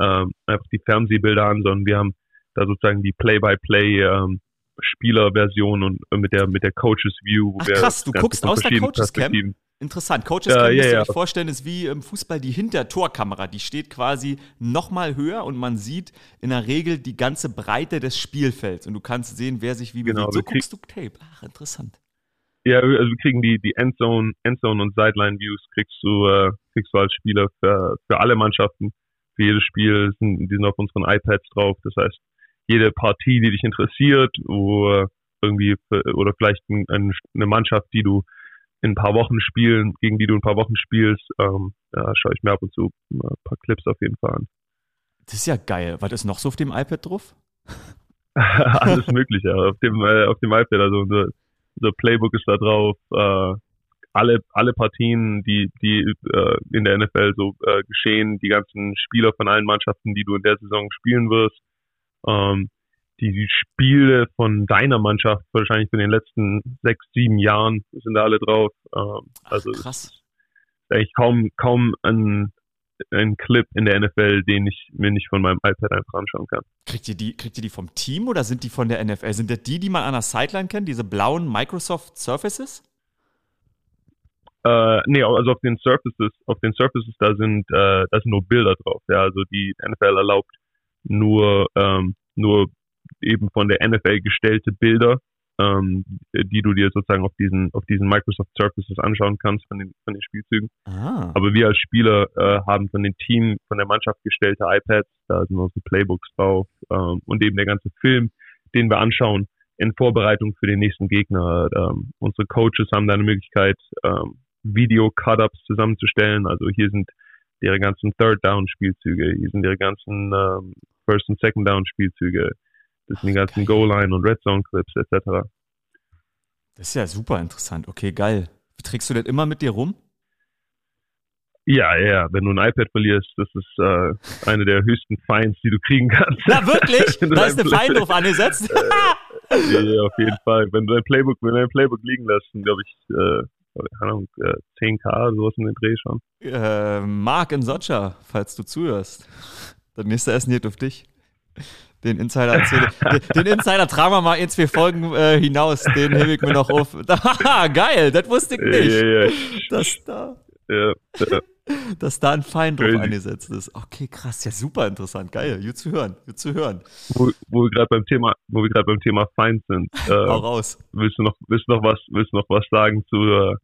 ähm, einfach die Fernsehbilder an, sondern wir haben da sozusagen die Play-by-Play ähm, Spielerversion und äh, mit der mit der Coaches View. Ach, krass, du guckst aus der Coaches Camp. Interessant. Coaches Cam, ja, ja, ja. vorstellen, ist wie im Fußball die Hintertorkamera. Die steht quasi nochmal höher und man sieht in der Regel die ganze Breite des Spielfelds und du kannst sehen, wer sich wie genau, bewegt. So guckst du Tape. Ach, interessant. Ja, also wir kriegen die, die Endzone, Endzone und Sideline Views kriegst du, äh, kriegst du als Spieler für, für alle Mannschaften. Für jedes Spiel sind, die sind auf unseren iPads drauf. Das heißt, jede Partie, die dich interessiert, wo irgendwie, oder vielleicht ein, eine Mannschaft, die du in ein paar Wochen spielen, gegen die du ein paar Wochen spielst, ähm, da schaue ich mir ab und zu ein paar Clips auf jeden Fall an. Das ist ja geil. Was ist noch so auf dem iPad drauf? Alles Mögliche auf dem, äh, auf dem iPad. Also unser, unser Playbook ist da drauf. Äh, alle, alle Partien, die, die äh, in der NFL so äh, geschehen, die ganzen Spieler von allen Mannschaften, die du in der Saison spielen wirst, ähm, die, die Spiele von deiner Mannschaft wahrscheinlich in den letzten sechs, sieben Jahren sind da alle drauf. Ähm, also Ach, krass. Ist eigentlich kaum, kaum ein, ein Clip in der NFL, den ich mir nicht von meinem iPad einfach anschauen kann. Kriegt ihr die, kriegt ihr die vom Team oder sind die von der NFL? Sind das die, die man an der Sideline kennt, diese blauen Microsoft Surfaces? Äh, nee, also auf den Surfaces, auf den Surfaces, da sind, äh, da sind nur Bilder drauf. Ja, also die NFL erlaubt nur, ähm, nur eben von der NFL gestellte Bilder, ähm, die du dir sozusagen auf diesen, auf diesen Microsoft Surfaces anschauen kannst von den, von den Spielzügen. Ah. Aber wir als Spieler äh, haben von den Team, von der Mannschaft gestellte iPads, da sind unsere Playbooks drauf ähm, und eben der ganze Film, den wir anschauen in Vorbereitung für den nächsten Gegner. Ähm, unsere Coaches haben da eine Möglichkeit, ähm, Video-Cut-Ups zusammenzustellen. Also hier sind ihre ganzen Third-Down-Spielzüge, hier sind ihre ganzen ähm, First- und Second-Down-Spielzüge, das sind die ganzen Goal-Line- und Red-Zone-Clips etc. Das ist ja super interessant. Okay, geil. Trägst du das immer mit dir rum? Ja, ja, wenn du ein iPad verlierst, das ist äh, eine der höchsten Fines, die du kriegen kannst. Na wirklich? da ist eine Fein drauf angesetzt? äh, ja, auf jeden Fall. Wenn du dein Playbook, wenn du dein Playbook liegen lässt, glaube ich, äh, Ahnung, 10k, äh, sowas in den Dreh schon. Äh, Marc in Socha, falls du zuhörst. Das nächste Essen geht auf dich. Den Insider erzähle. den, Insider tragen wir mal in zwei Folgen äh, hinaus. Den hebe ich mir noch auf. geil, das wusste ich nicht. Ja, ja, ja. Dass da. Dass da ein Feind drauf angesetzt ist. Okay, krass, ja super interessant, geil, gut zu hören, gut zu hören. Wo, wo wir gerade beim Thema, wo wir gerade beim Thema Feind sind. Äh, Hau raus. Willst du noch, willst du noch was, willst du noch was sagen zu, äh,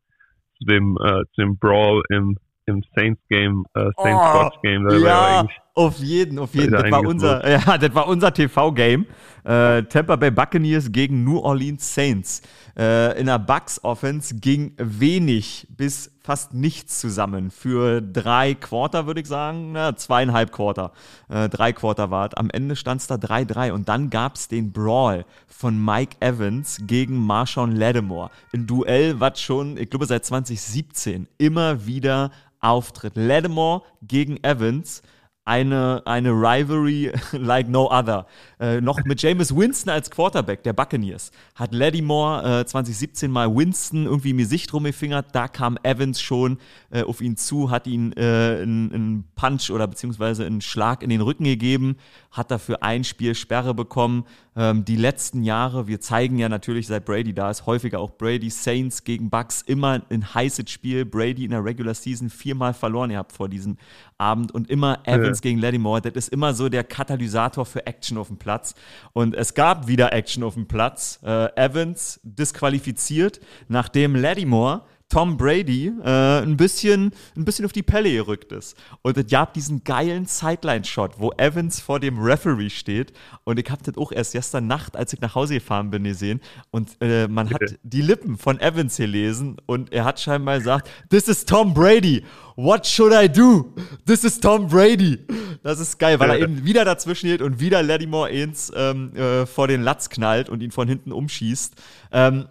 zu dem, äh, zu dem Brawl im im Saints Game, äh, Saints oh, Game. ja, auf jeden, auf jeden. Das war, unser, ja, das war unser TV-Game. Äh, Tampa Bay Buccaneers gegen New Orleans Saints. Äh, in der Bucks Offense ging wenig bis fast nichts zusammen. Für drei Quarter würde ich sagen, na, zweieinhalb Quarter. Äh, drei Quarter war es. Am Ende stand es da 3-3 und dann gab es den Brawl von Mike Evans gegen Marshawn Lattimore. Ein Duell, was schon, ich glaube, seit 2017 immer wieder auftritt. Lattimore gegen Evans eine, eine Rivalry like no other. Äh, noch mit Jameis Winston als Quarterback der Buccaneers hat Lattimore äh, 2017 mal Winston irgendwie im Gesicht rumgefingert. Da kam Evans schon äh, auf ihn zu, hat ihn äh, einen Punch oder beziehungsweise einen Schlag in den Rücken gegeben, hat dafür ein Spiel Sperre bekommen. Ähm, die letzten Jahre, wir zeigen ja natürlich, seit Brady da ist, häufiger auch Brady, Saints gegen Bucks, immer ein heißes Spiel. Brady in der Regular Season viermal verloren gehabt vor diesem Abend und immer Evans ja. gegen Lattimore. Das ist immer so der Katalysator für Action auf dem Platz. Und es gab wieder Action auf dem Platz. Äh, Evans disqualifiziert, nachdem Lattimore Tom Brady äh, ein, bisschen, ein bisschen auf die Pelle gerückt ist. Und es gab diesen geilen Sideline-Shot, wo Evans vor dem Referee steht. Und ich habe das auch erst gestern Nacht, als ich nach Hause gefahren bin, gesehen. Und äh, man hat die Lippen von Evans gelesen. Und er hat scheinbar gesagt, This is Tom Brady. What should I do? This is Tom Brady. Das ist geil, weil er eben wieder dazwischen geht und wieder Lattimore Ains ähm, äh, vor den Latz knallt und ihn von hinten umschießt. Ähm,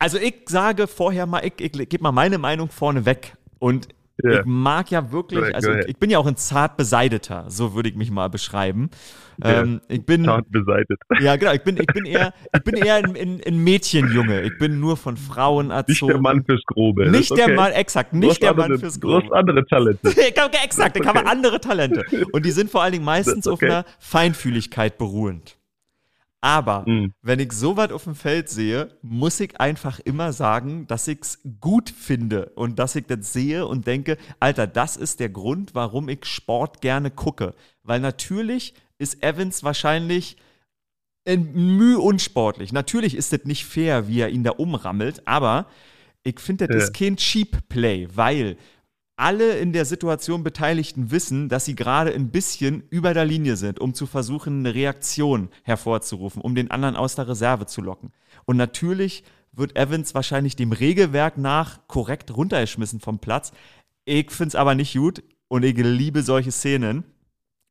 also ich sage vorher mal, ich, ich gebe mal meine Meinung vorne weg. Und ich mag ja wirklich, also ich, ich, bin ja auch ein zart beseideter, so würde ich mich mal beschreiben. Yeah. Ähm, ich bin zart beseitet. Ja, genau. Ich bin, ich bin eher, ich bin eher ein, ein, ein, Mädchenjunge. Ich bin nur von Frauen erzogen. Nicht der Mann fürs Grobe. Nicht okay. der Mann, exakt, nicht der andere, Mann fürs Grobe. Du hast andere Talente. exakt, ich okay. habe andere Talente. Und die sind vor allen Dingen meistens okay. auf einer Feinfühligkeit beruhend. Aber mhm. wenn ich so weit auf dem Feld sehe, muss ich einfach immer sagen, dass ich es gut finde und dass ich das sehe und denke, Alter, das ist der Grund, warum ich Sport gerne gucke. Weil natürlich ist Evans wahrscheinlich müh unsportlich. Natürlich ist das nicht fair, wie er ihn da umrammelt, aber ich finde, das ja. ist kein Cheap Play, weil alle in der Situation Beteiligten wissen, dass sie gerade ein bisschen über der Linie sind, um zu versuchen, eine Reaktion hervorzurufen, um den anderen aus der Reserve zu locken. Und natürlich wird Evans wahrscheinlich dem Regelwerk nach korrekt runtergeschmissen vom Platz. Ich finde es aber nicht gut und ich liebe solche Szenen.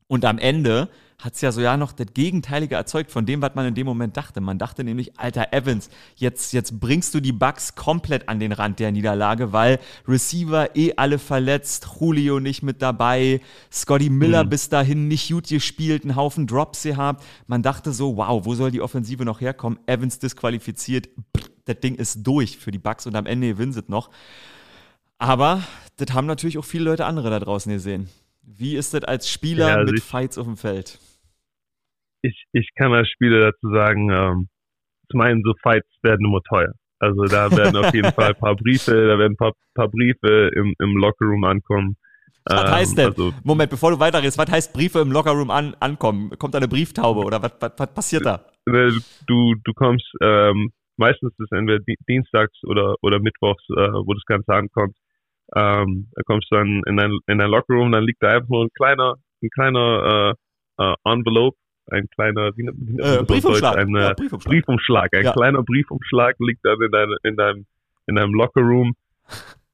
Und am Ende hat es ja so ja noch das Gegenteilige erzeugt von dem, was man in dem Moment dachte. Man dachte nämlich, alter Evans, jetzt, jetzt bringst du die Bugs komplett an den Rand der Niederlage, weil Receiver eh alle verletzt, Julio nicht mit dabei, Scotty Miller mhm. bis dahin nicht gut gespielt, einen Haufen Drops gehabt. Man dachte so, wow, wo soll die Offensive noch herkommen? Evans disqualifiziert, das Ding ist durch für die Bugs und am Ende gewinnen sie noch. Aber das haben natürlich auch viele Leute andere da draußen gesehen. Wie ist das als Spieler ja, also mit Fights auf dem Feld? Ich, ich kann als Spieler dazu sagen, ähm, zum einen so Fights werden immer teuer. Also da werden auf jeden Fall ein paar Briefe, da werden ein paar, paar Briefe im, im Lockerroom ankommen. Was ähm, heißt denn? Also, Moment, bevor du weiterredest, was heißt Briefe im Lockerroom an, ankommen? Kommt da eine Brieftaube oder was, was, was passiert da? Äh, du, du kommst, ähm, meistens ist es entweder dienstags oder, oder mittwochs, äh, wo das Ganze ankommt. Ähm, da kommst du dann in dein, in dein Lockerroom, dann liegt da einfach nur ein kleiner, ein kleiner äh, äh, Envelope, ein kleiner wie, wie äh, Briefumschlag. Ein, ja, Briefumschlag. Briefumschlag. Ein ja. kleiner Briefumschlag liegt dann in, dein, in deinem, in deinem Lockerroom.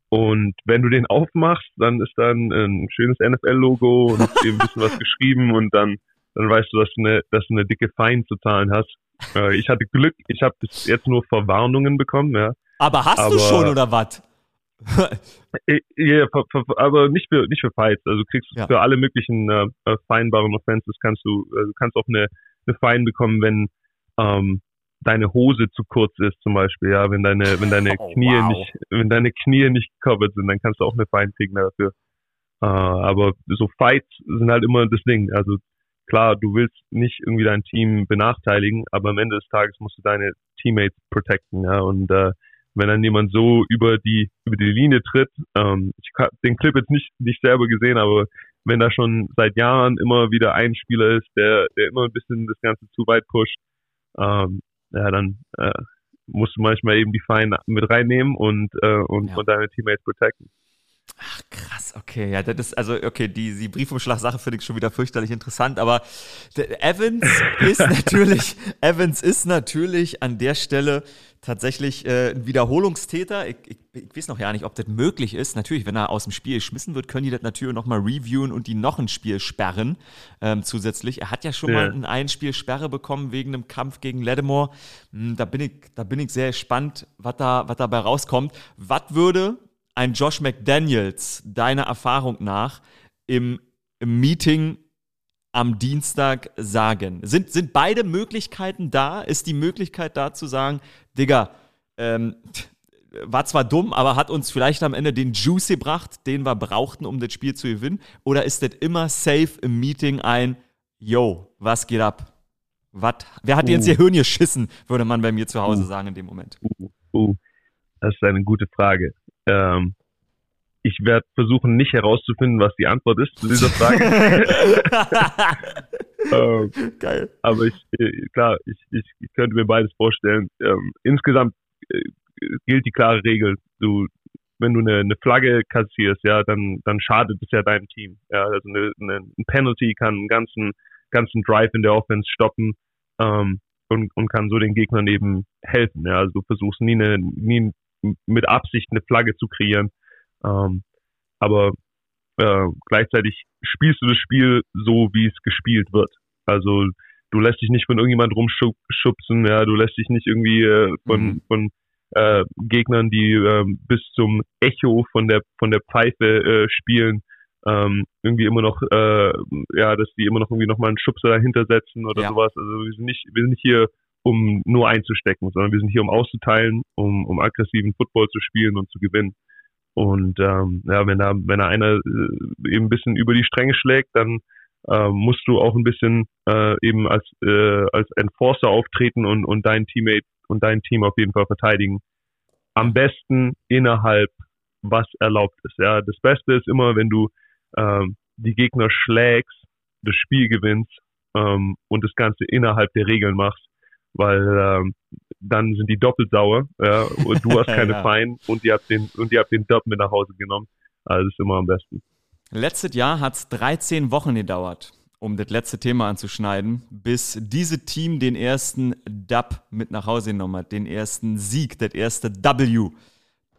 Und wenn du den aufmachst, dann ist dann ein schönes NFL-Logo und eben ein bisschen was geschrieben und dann, dann weißt du, dass du eine, dass du eine dicke Fein zu zahlen hast. Äh, ich hatte Glück, ich habe bis jetzt nur Verwarnungen bekommen, ja. Aber hast Aber, du schon oder was? ja, aber nicht für nicht für Fights. Also du kriegst ja. für alle möglichen äh, äh, feinbaren Offenses kannst du, äh, kannst auch eine, eine Fein bekommen, wenn ähm, deine Hose zu kurz ist zum Beispiel, ja, wenn deine, wenn deine oh, Knie wow. nicht, wenn deine Knie nicht covered sind, dann kannst du auch eine Fein kriegen dafür. Äh, aber so Fights sind halt immer das Ding. Also klar, du willst nicht irgendwie dein Team benachteiligen, aber am Ende des Tages musst du deine Teammates protecten, ja, und äh, wenn dann jemand so über die über die Linie tritt, ähm, ich habe den Clip jetzt nicht nicht selber gesehen, aber wenn da schon seit Jahren immer wieder ein Spieler ist, der der immer ein bisschen das Ganze zu weit pusht, ähm, ja, dann äh, musst du manchmal eben die Feinde mit reinnehmen und äh, und, ja. und deine Teammates protecten. Ach, krass, okay, ja, das ist, also, okay, die, die Briefumschlag-Sache finde ich schon wieder fürchterlich interessant, aber Evans ist natürlich, Evans ist natürlich an der Stelle tatsächlich äh, ein Wiederholungstäter. Ich, ich, ich, weiß noch ja nicht, ob das möglich ist. Natürlich, wenn er aus dem Spiel geschmissen wird, können die das natürlich nochmal reviewen und die noch ein Spiel sperren ähm, zusätzlich. Er hat ja schon ja. mal ein Einspiel Sperre bekommen wegen einem Kampf gegen Lattimore. Hm, da bin ich, da bin ich sehr gespannt, was da, was dabei rauskommt. Was würde ein Josh McDaniels deiner Erfahrung nach im, im Meeting am Dienstag sagen? Sind, sind beide Möglichkeiten da? Ist die Möglichkeit da zu sagen, Digga, ähm, war zwar dumm, aber hat uns vielleicht am Ende den Juice gebracht, den wir brauchten, um das Spiel zu gewinnen? Oder ist das immer safe im Meeting ein, yo, was geht ab? Was? Wer hat uh. jetzt ihr Hirn geschissen, würde man bei mir zu Hause uh. sagen in dem Moment? Uh. uh. Das ist eine gute Frage. Ähm, ich werde versuchen, nicht herauszufinden, was die Antwort ist zu dieser Frage. ähm, Geil. Aber ich, äh, klar, ich, ich, ich, könnte mir beides vorstellen. Ähm, insgesamt äh, gilt die klare Regel. Du, wenn du eine, eine Flagge kassierst, ja, dann, dann schadet es ja deinem Team. Ja, also eine, eine, ein Penalty kann einen ganzen, ganzen Drive in der Offense stoppen. Ähm, und, und kann so den Gegnern eben helfen. Ja, also du versuchst nie, eine, nie mit Absicht eine Flagge zu kreieren, ähm, aber äh, gleichzeitig spielst du das Spiel so, wie es gespielt wird. Also du lässt dich nicht von irgendjemand rumschubsen, ja, du lässt dich nicht irgendwie äh, von, mhm. von äh, Gegnern, die äh, bis zum Echo von der von der Pfeife äh, spielen, ähm, irgendwie immer noch, äh, ja, dass die immer noch irgendwie nochmal einen Schubser dahinter setzen oder ja. sowas. Also wir sind nicht, wir sind nicht hier, um nur einzustecken, sondern wir sind hier, um auszuteilen, um, um aggressiven Football zu spielen und zu gewinnen. Und ähm, ja, wenn da, wenn da einer äh, eben ein bisschen über die Stränge schlägt, dann äh, musst du auch ein bisschen äh, eben als äh, als Enforcer auftreten und und dein Teammate und dein Team auf jeden Fall verteidigen. Am besten innerhalb was erlaubt ist. Ja, das Beste ist immer, wenn du ähm, die Gegner schlägst, das Spiel gewinnst ähm, und das Ganze innerhalb der Regeln machst weil ähm, dann sind die doppelt sauer ja, und du hast keine ja. Fein und ihr habt den und ihr habt den Dub mit nach Hause genommen. Also ist immer am besten. Letztes Jahr hat es 13 Wochen gedauert, um das letzte Thema anzuschneiden, bis dieses Team den ersten Dub mit nach Hause genommen hat, den ersten Sieg, das erste W.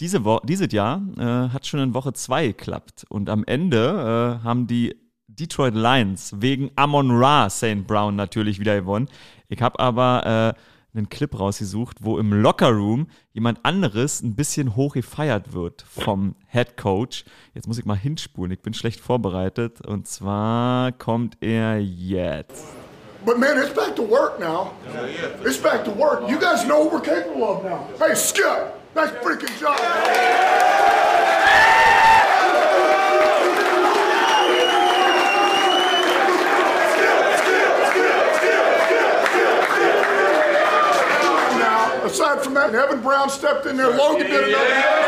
Diese Wo dieses Jahr äh, hat schon in Woche 2 geklappt und am Ende äh, haben die Detroit Lions wegen Amon Ra St. Brown natürlich wieder gewonnen. Ich habe aber äh, einen Clip rausgesucht, wo im Lockerroom jemand anderes ein bisschen hoch gefeiert wird vom Head Coach. Jetzt muss ich mal hinspulen, ich bin schlecht vorbereitet. Und zwar kommt er jetzt. But man, it's back to work now. It's back to work. You guys know what we're capable of now. Hey, Skip, nice freaking job. aside from that, and Evan Brown stepped in there. Logan did another.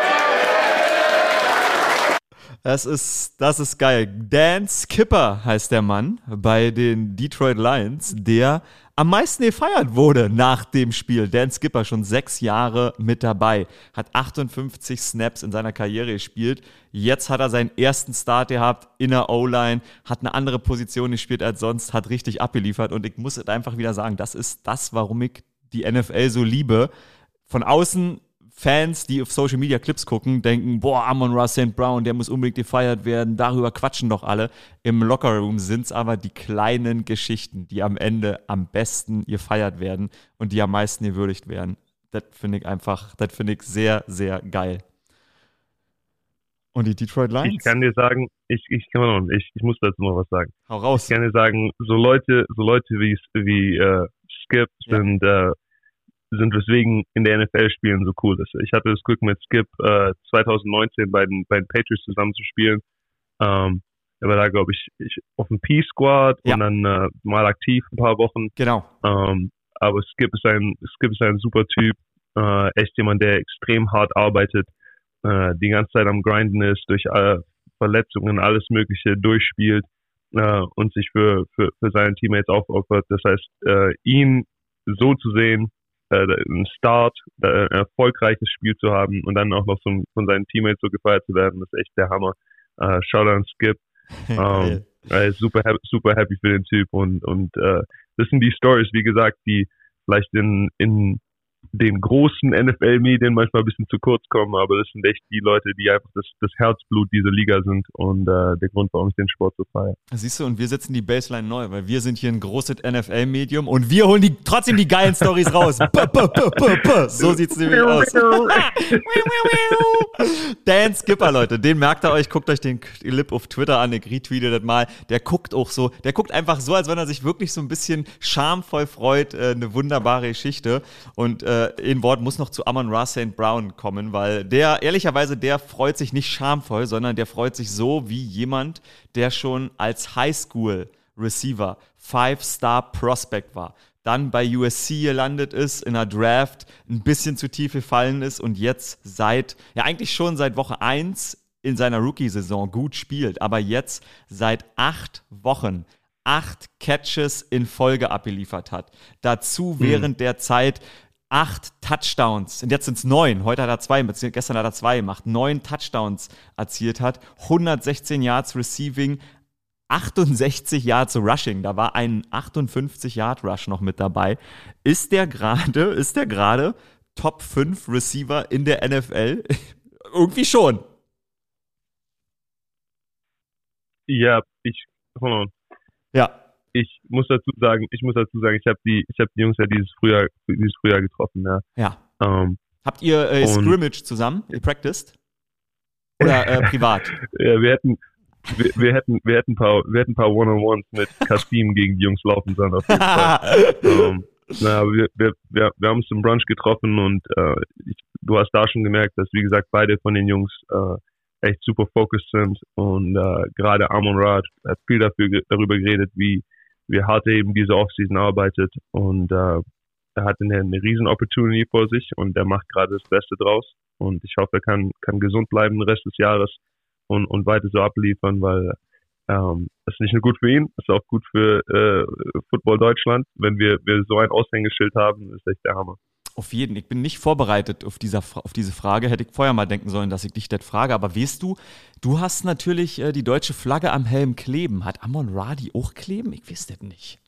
Das ist, das ist geil. Dan Skipper heißt der Mann bei den Detroit Lions, der am meisten gefeiert wurde nach dem Spiel. Dan Skipper schon sechs Jahre mit dabei, hat 58 Snaps in seiner Karriere gespielt. Jetzt hat er seinen ersten Start gehabt in der O-Line, hat eine andere Position gespielt als sonst, hat richtig abgeliefert und ich muss einfach wieder sagen, das ist das, warum ich die NFL so liebe. Von außen Fans, die auf Social Media Clips gucken, denken, boah, Amon Ross St. Brown, der muss unbedingt gefeiert werden, darüber quatschen doch alle. Im Lockerroom sind es aber die kleinen Geschichten, die am Ende am besten gefeiert werden und die am meisten gewürdigt werden. Das finde ich einfach, das finde ich sehr, sehr geil. Und die Detroit Lions? Ich kann dir sagen, ich, ich, kann ich, ich muss dazu noch was sagen. Hau raus. Ich kann dir sagen, so Leute, so Leute wie, wie äh, Skip Ja. sind äh, sind weswegen in der NFL spielen so cool ist. Ich hatte das Glück mit Skip äh, 2019 bei den, bei den Patriots zusammen zu spielen. Ähm, er war da, glaube ich, ich, auf dem P-Squad Ja. und dann äh, mal aktiv ein paar Wochen. Genau. Ähm, aber Skip ist ein Skip ist ein super Typ, äh, echt jemand, der extrem hart arbeitet, äh, die ganze Zeit am Grinden ist, durch alle Verletzungen alles Mögliche durchspielt äh, und sich für, für, für seine Teammates aufopfert. Das heißt, äh, ihn so zu sehen, äh, einen Start, äh, ein erfolgreiches Spiel zu haben und dann auch noch so, von seinen Teammates so gefeiert zu werden, das ist echt der Hammer. Äh, Shoutout an Skip. Ähm, er ist super, happy- super happy für den Typ und, und äh, das sind die Stories, wie gesagt, die vielleicht in, in den großen NFL-Medien manchmal ein bisschen zu kurz kommen, aber das sind echt die Leute, die einfach das, das Herzblut dieser Liga sind und äh, der Grund, warum ich den Sport so feiere. Siehst du, und wir setzen die Baseline neu, weil wir sind hier ein großes NFL-Medium und wir holen die, trotzdem die geilen Stories raus. So sieht's nämlich aus. Dan Skipper, Leute, den merkt ihr euch, guckt euch den Clip auf Twitter an, ich retweete das mal. Der guckt auch so, der guckt einfach so, als wenn er sich wirklich so ein bisschen schamvoll freut. Äh, eine wunderbare Geschichte. Und äh, in Wort muss noch zu Amon Ra St. Brown kommen, weil der, ehrlicherweise, der freut sich nicht schamvoll, sondern der freut sich so wie jemand, der schon als Highschool Receiver Five-Star Prospect war dann bei USC gelandet ist, in der Draft ein bisschen zu tief gefallen ist und jetzt seit, ja eigentlich schon seit Woche 1 in seiner Rookie-Saison gut spielt, aber jetzt seit acht Wochen acht Catches in Folge abgeliefert hat. Dazu während der Zeit acht Touchdowns, und jetzt sind es neun, heute hat er zwei, beziehungsweise gestern hat er zwei gemacht, neun Touchdowns erzielt hat, 116 Yards Receiving, 68 Yards Rushing, da war ein 58 Yard Rush noch mit dabei. Ist der gerade, ist der gerade Top 5 Receiver in der NFL? Irgendwie schon. Ja, ich, hold on. Ja. Ich muss dazu sagen, ich muss dazu sagen, ich habe die, ich habe die Jungs ja dieses Frühjahr, dieses Frühjahr getroffen, ja. Ja. Ähm, Habt ihr äh, Scrimmage zusammen? Ihr practiced? Oder äh, privat? ja, wir hätten, wir, wir hätten, wir hätten ein paar, wir hätten ein paar One-on-Ones mit Kasim gegen die Jungs laufen sollen auf jeden Fall. ähm, na, wir, wir, wir, wir haben uns zum Brunch getroffen und äh, ich, du hast da schon gemerkt, dass wie gesagt beide von den Jungs äh, echt super focused sind und äh, gerade Amon Raj hat viel dafür darüber geredet, wie wie hart er eben diese Offseason arbeitet und äh, er hat eine, eine riesen Opportunity vor sich und er macht gerade das Beste draus und ich hoffe, er kann kann gesund bleiben den Rest des Jahres und und weiter so abliefern, weil ähm, das ist nicht nur gut für ihn, das ist auch gut für äh, Football Deutschland. Wenn wir, wir so ein Aushängeschild haben, ist echt der Hammer. Auf jeden. Ich bin nicht vorbereitet auf, dieser, auf diese Frage. Hätte ich vorher mal denken sollen, dass ich dich das frage. Aber weißt du, du hast natürlich äh, die deutsche Flagge am Helm kleben. Hat Amon Ra die auch kleben? Ich weiß das nicht.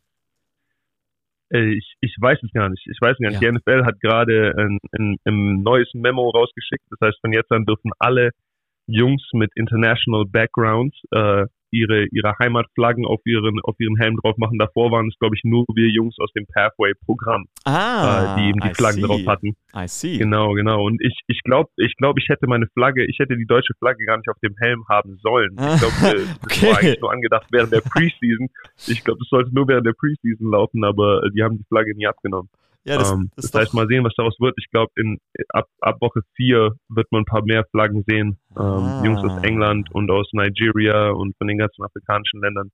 Äh, Ich, ich weiß es gar nicht. Ich weiß gar nicht. Ja. Die NFL hat gerade ein, ein, ein neues Memo rausgeschickt. Das heißt, von jetzt an dürfen alle Jungs mit international Backgrounds äh, ihre, ihre Heimatflaggen auf ihren, auf ihren Helm drauf machen. Davor waren es, glaube ich, nur wir Jungs aus dem Pathway-Programm, Ah, äh, die eben die I Flaggen see. drauf hatten. I see. Genau, genau. Und ich, ich glaube, ich glaube, ich hätte meine Flagge, ich hätte die deutsche Flagge gar nicht auf dem Helm haben sollen. Ich glaube, äh, das Okay. war eigentlich nur angedacht während der Preseason. Ich glaube, das sollte nur während der Preseason laufen, aber äh, die haben die Flagge nie abgenommen. Ja, das, ähm, das das heißt, mal sehen, was daraus wird. Ich glaube, in ab, ab Woche vier wird man ein paar mehr Flaggen sehen. Ähm, Ah. Jungs aus England und aus Nigeria und von den ganzen afrikanischen Ländern.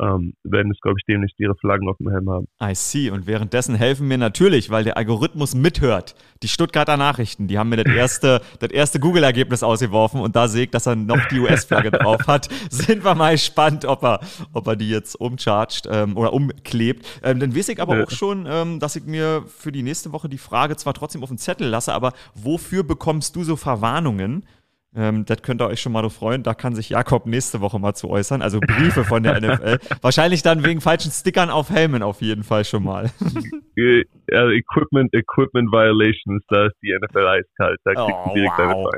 Ähm, werden es, glaube ich, demnächst ihre Flaggen auf dem Helm haben. I see. Und währenddessen helfen mir natürlich, weil der Algorithmus mithört, die Stuttgarter Nachrichten. Die haben mir das erste, das erste Google-Ergebnis ausgeworfen und da sehe ich, dass er noch die US-Flagge drauf hat. Sind wir mal gespannt, ob er, ob er die jetzt umchargt ähm, oder umklebt. Ähm, dann weiß ich aber ja. auch schon, ähm, dass ich mir für die nächste Woche die Frage zwar trotzdem auf den Zettel lasse, aber wofür bekommst du so Verwarnungen? Ähm, das könnt ihr euch schon mal freuen. Da kann sich Jakob nächste Woche mal zu äußern. Also Briefe von der NFL. Wahrscheinlich dann wegen falschen Stickern auf Helmen auf jeden Fall schon mal. ja, Equipment, Equipment Violations, da ist die NFL eiskalt. Da kriegst oh, du direkt wow.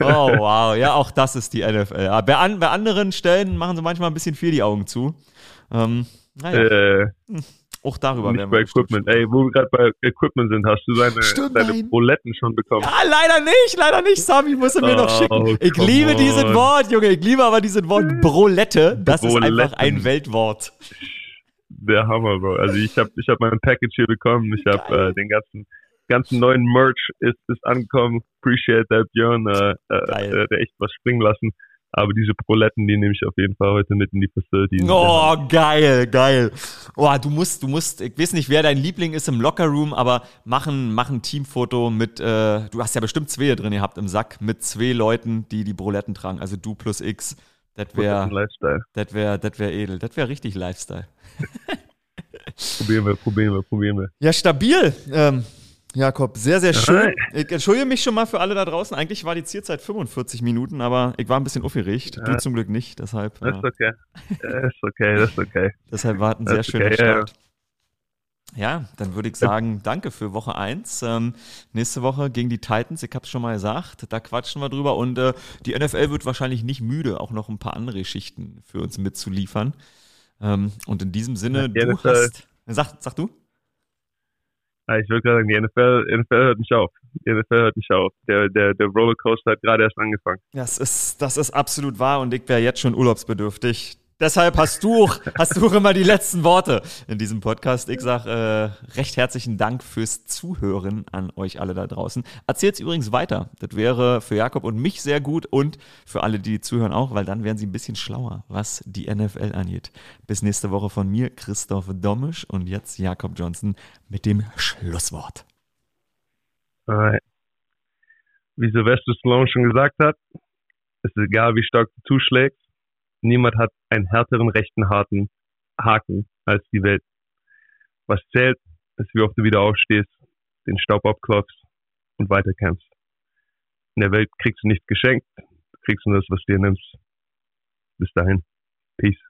Oh wow, ja, auch das ist die NFL. Bei, an, bei anderen Stellen machen sie manchmal ein bisschen viel die Augen zu. Ähm, naja. Äh, hm. Auch darüber Nicht bei Equipment. Ey, wo wir gerade bei Equipment sind, hast du deine, Stimmt, deine Buletten schon bekommen? Ja, leider nicht, leider nicht, Sami, muss er mir oh, noch schicken. Ich liebe on. dieses Wort, Junge, ich liebe aber dieses Wort Brolette. Das Broletten. ist einfach ein Weltwort. Der Hammer, Bro. Also ich habe ich hab mein Package hier bekommen. Ich habe äh, den ganzen ganzen neuen Merch ist, ist angekommen. Appreciate that, Björn. Äh, äh, der echt was springen lassen. Aber diese Proletten, die nehme ich auf jeden Fall heute mit in die Facility. Oh, geil, geil. Oh, du musst, du musst, ich weiß nicht, wer dein Liebling ist im Lockerroom, aber machen, machen ein Teamfoto mit, äh, du hast ja bestimmt zwei drin gehabt im Sack, mit zwei Leuten, die die Proletten tragen. Also du plus X. Das wäre, das wäre, das wäre edel. Das wäre richtig Lifestyle. probieren wir, probieren wir, probieren wir. Ja, stabil. Ähm, Jakob, sehr, sehr schön. Ich entschuldige mich schon mal für alle da draußen. Eigentlich war die Zielzeit 45 Minuten, aber ich war ein bisschen aufgeregt. Ja. Du zum Glück nicht, deshalb. Das ist okay. Das ist okay, das ist okay. deshalb war ein sehr schöner okay, Start. Ja. ja. dann würde ich sagen, danke für Woche 1. Ähm, nächste Woche gegen die Titans, ich habe es schon mal gesagt, da quatschen wir drüber und äh, die NFL wird wahrscheinlich nicht müde, auch noch ein paar andere Geschichten für uns mitzuliefern. Ähm, und in diesem Sinne, ja, du NFL. hast. Sag, sag du? Ich würde gerade sagen, die NFL, NFL hört nicht auf. Die NFL hört nicht auf. Der, der, der Rollercoaster hat gerade erst angefangen. Das ist, das ist absolut wahr und ich wäre jetzt schon urlaubsbedürftig. Deshalb hast du, hast du immer die letzten Worte in diesem Podcast. Ich sage äh, recht herzlichen Dank fürs Zuhören an euch alle da draußen. Erzählt es übrigens weiter. Das wäre für Jakob und mich sehr gut und für alle, die zuhören auch, weil dann wären sie ein bisschen schlauer, was die NFL angeht. Bis nächste Woche von mir, Christoph Domisch und jetzt Jakob Johnson mit dem Schlusswort. Alright. Wie Sylvester Stallone schon gesagt hat, ist egal, wie stark du zuschlägst niemand hat einen härteren rechten harten Haken als die Welt. Was zählt, ist, wie oft du wieder aufstehst, den Staub abklopfst und weiterkämpfst. In der Welt kriegst du nichts geschenkt, du kriegst nur das, was du dir nimmst. Bis dahin. Peace.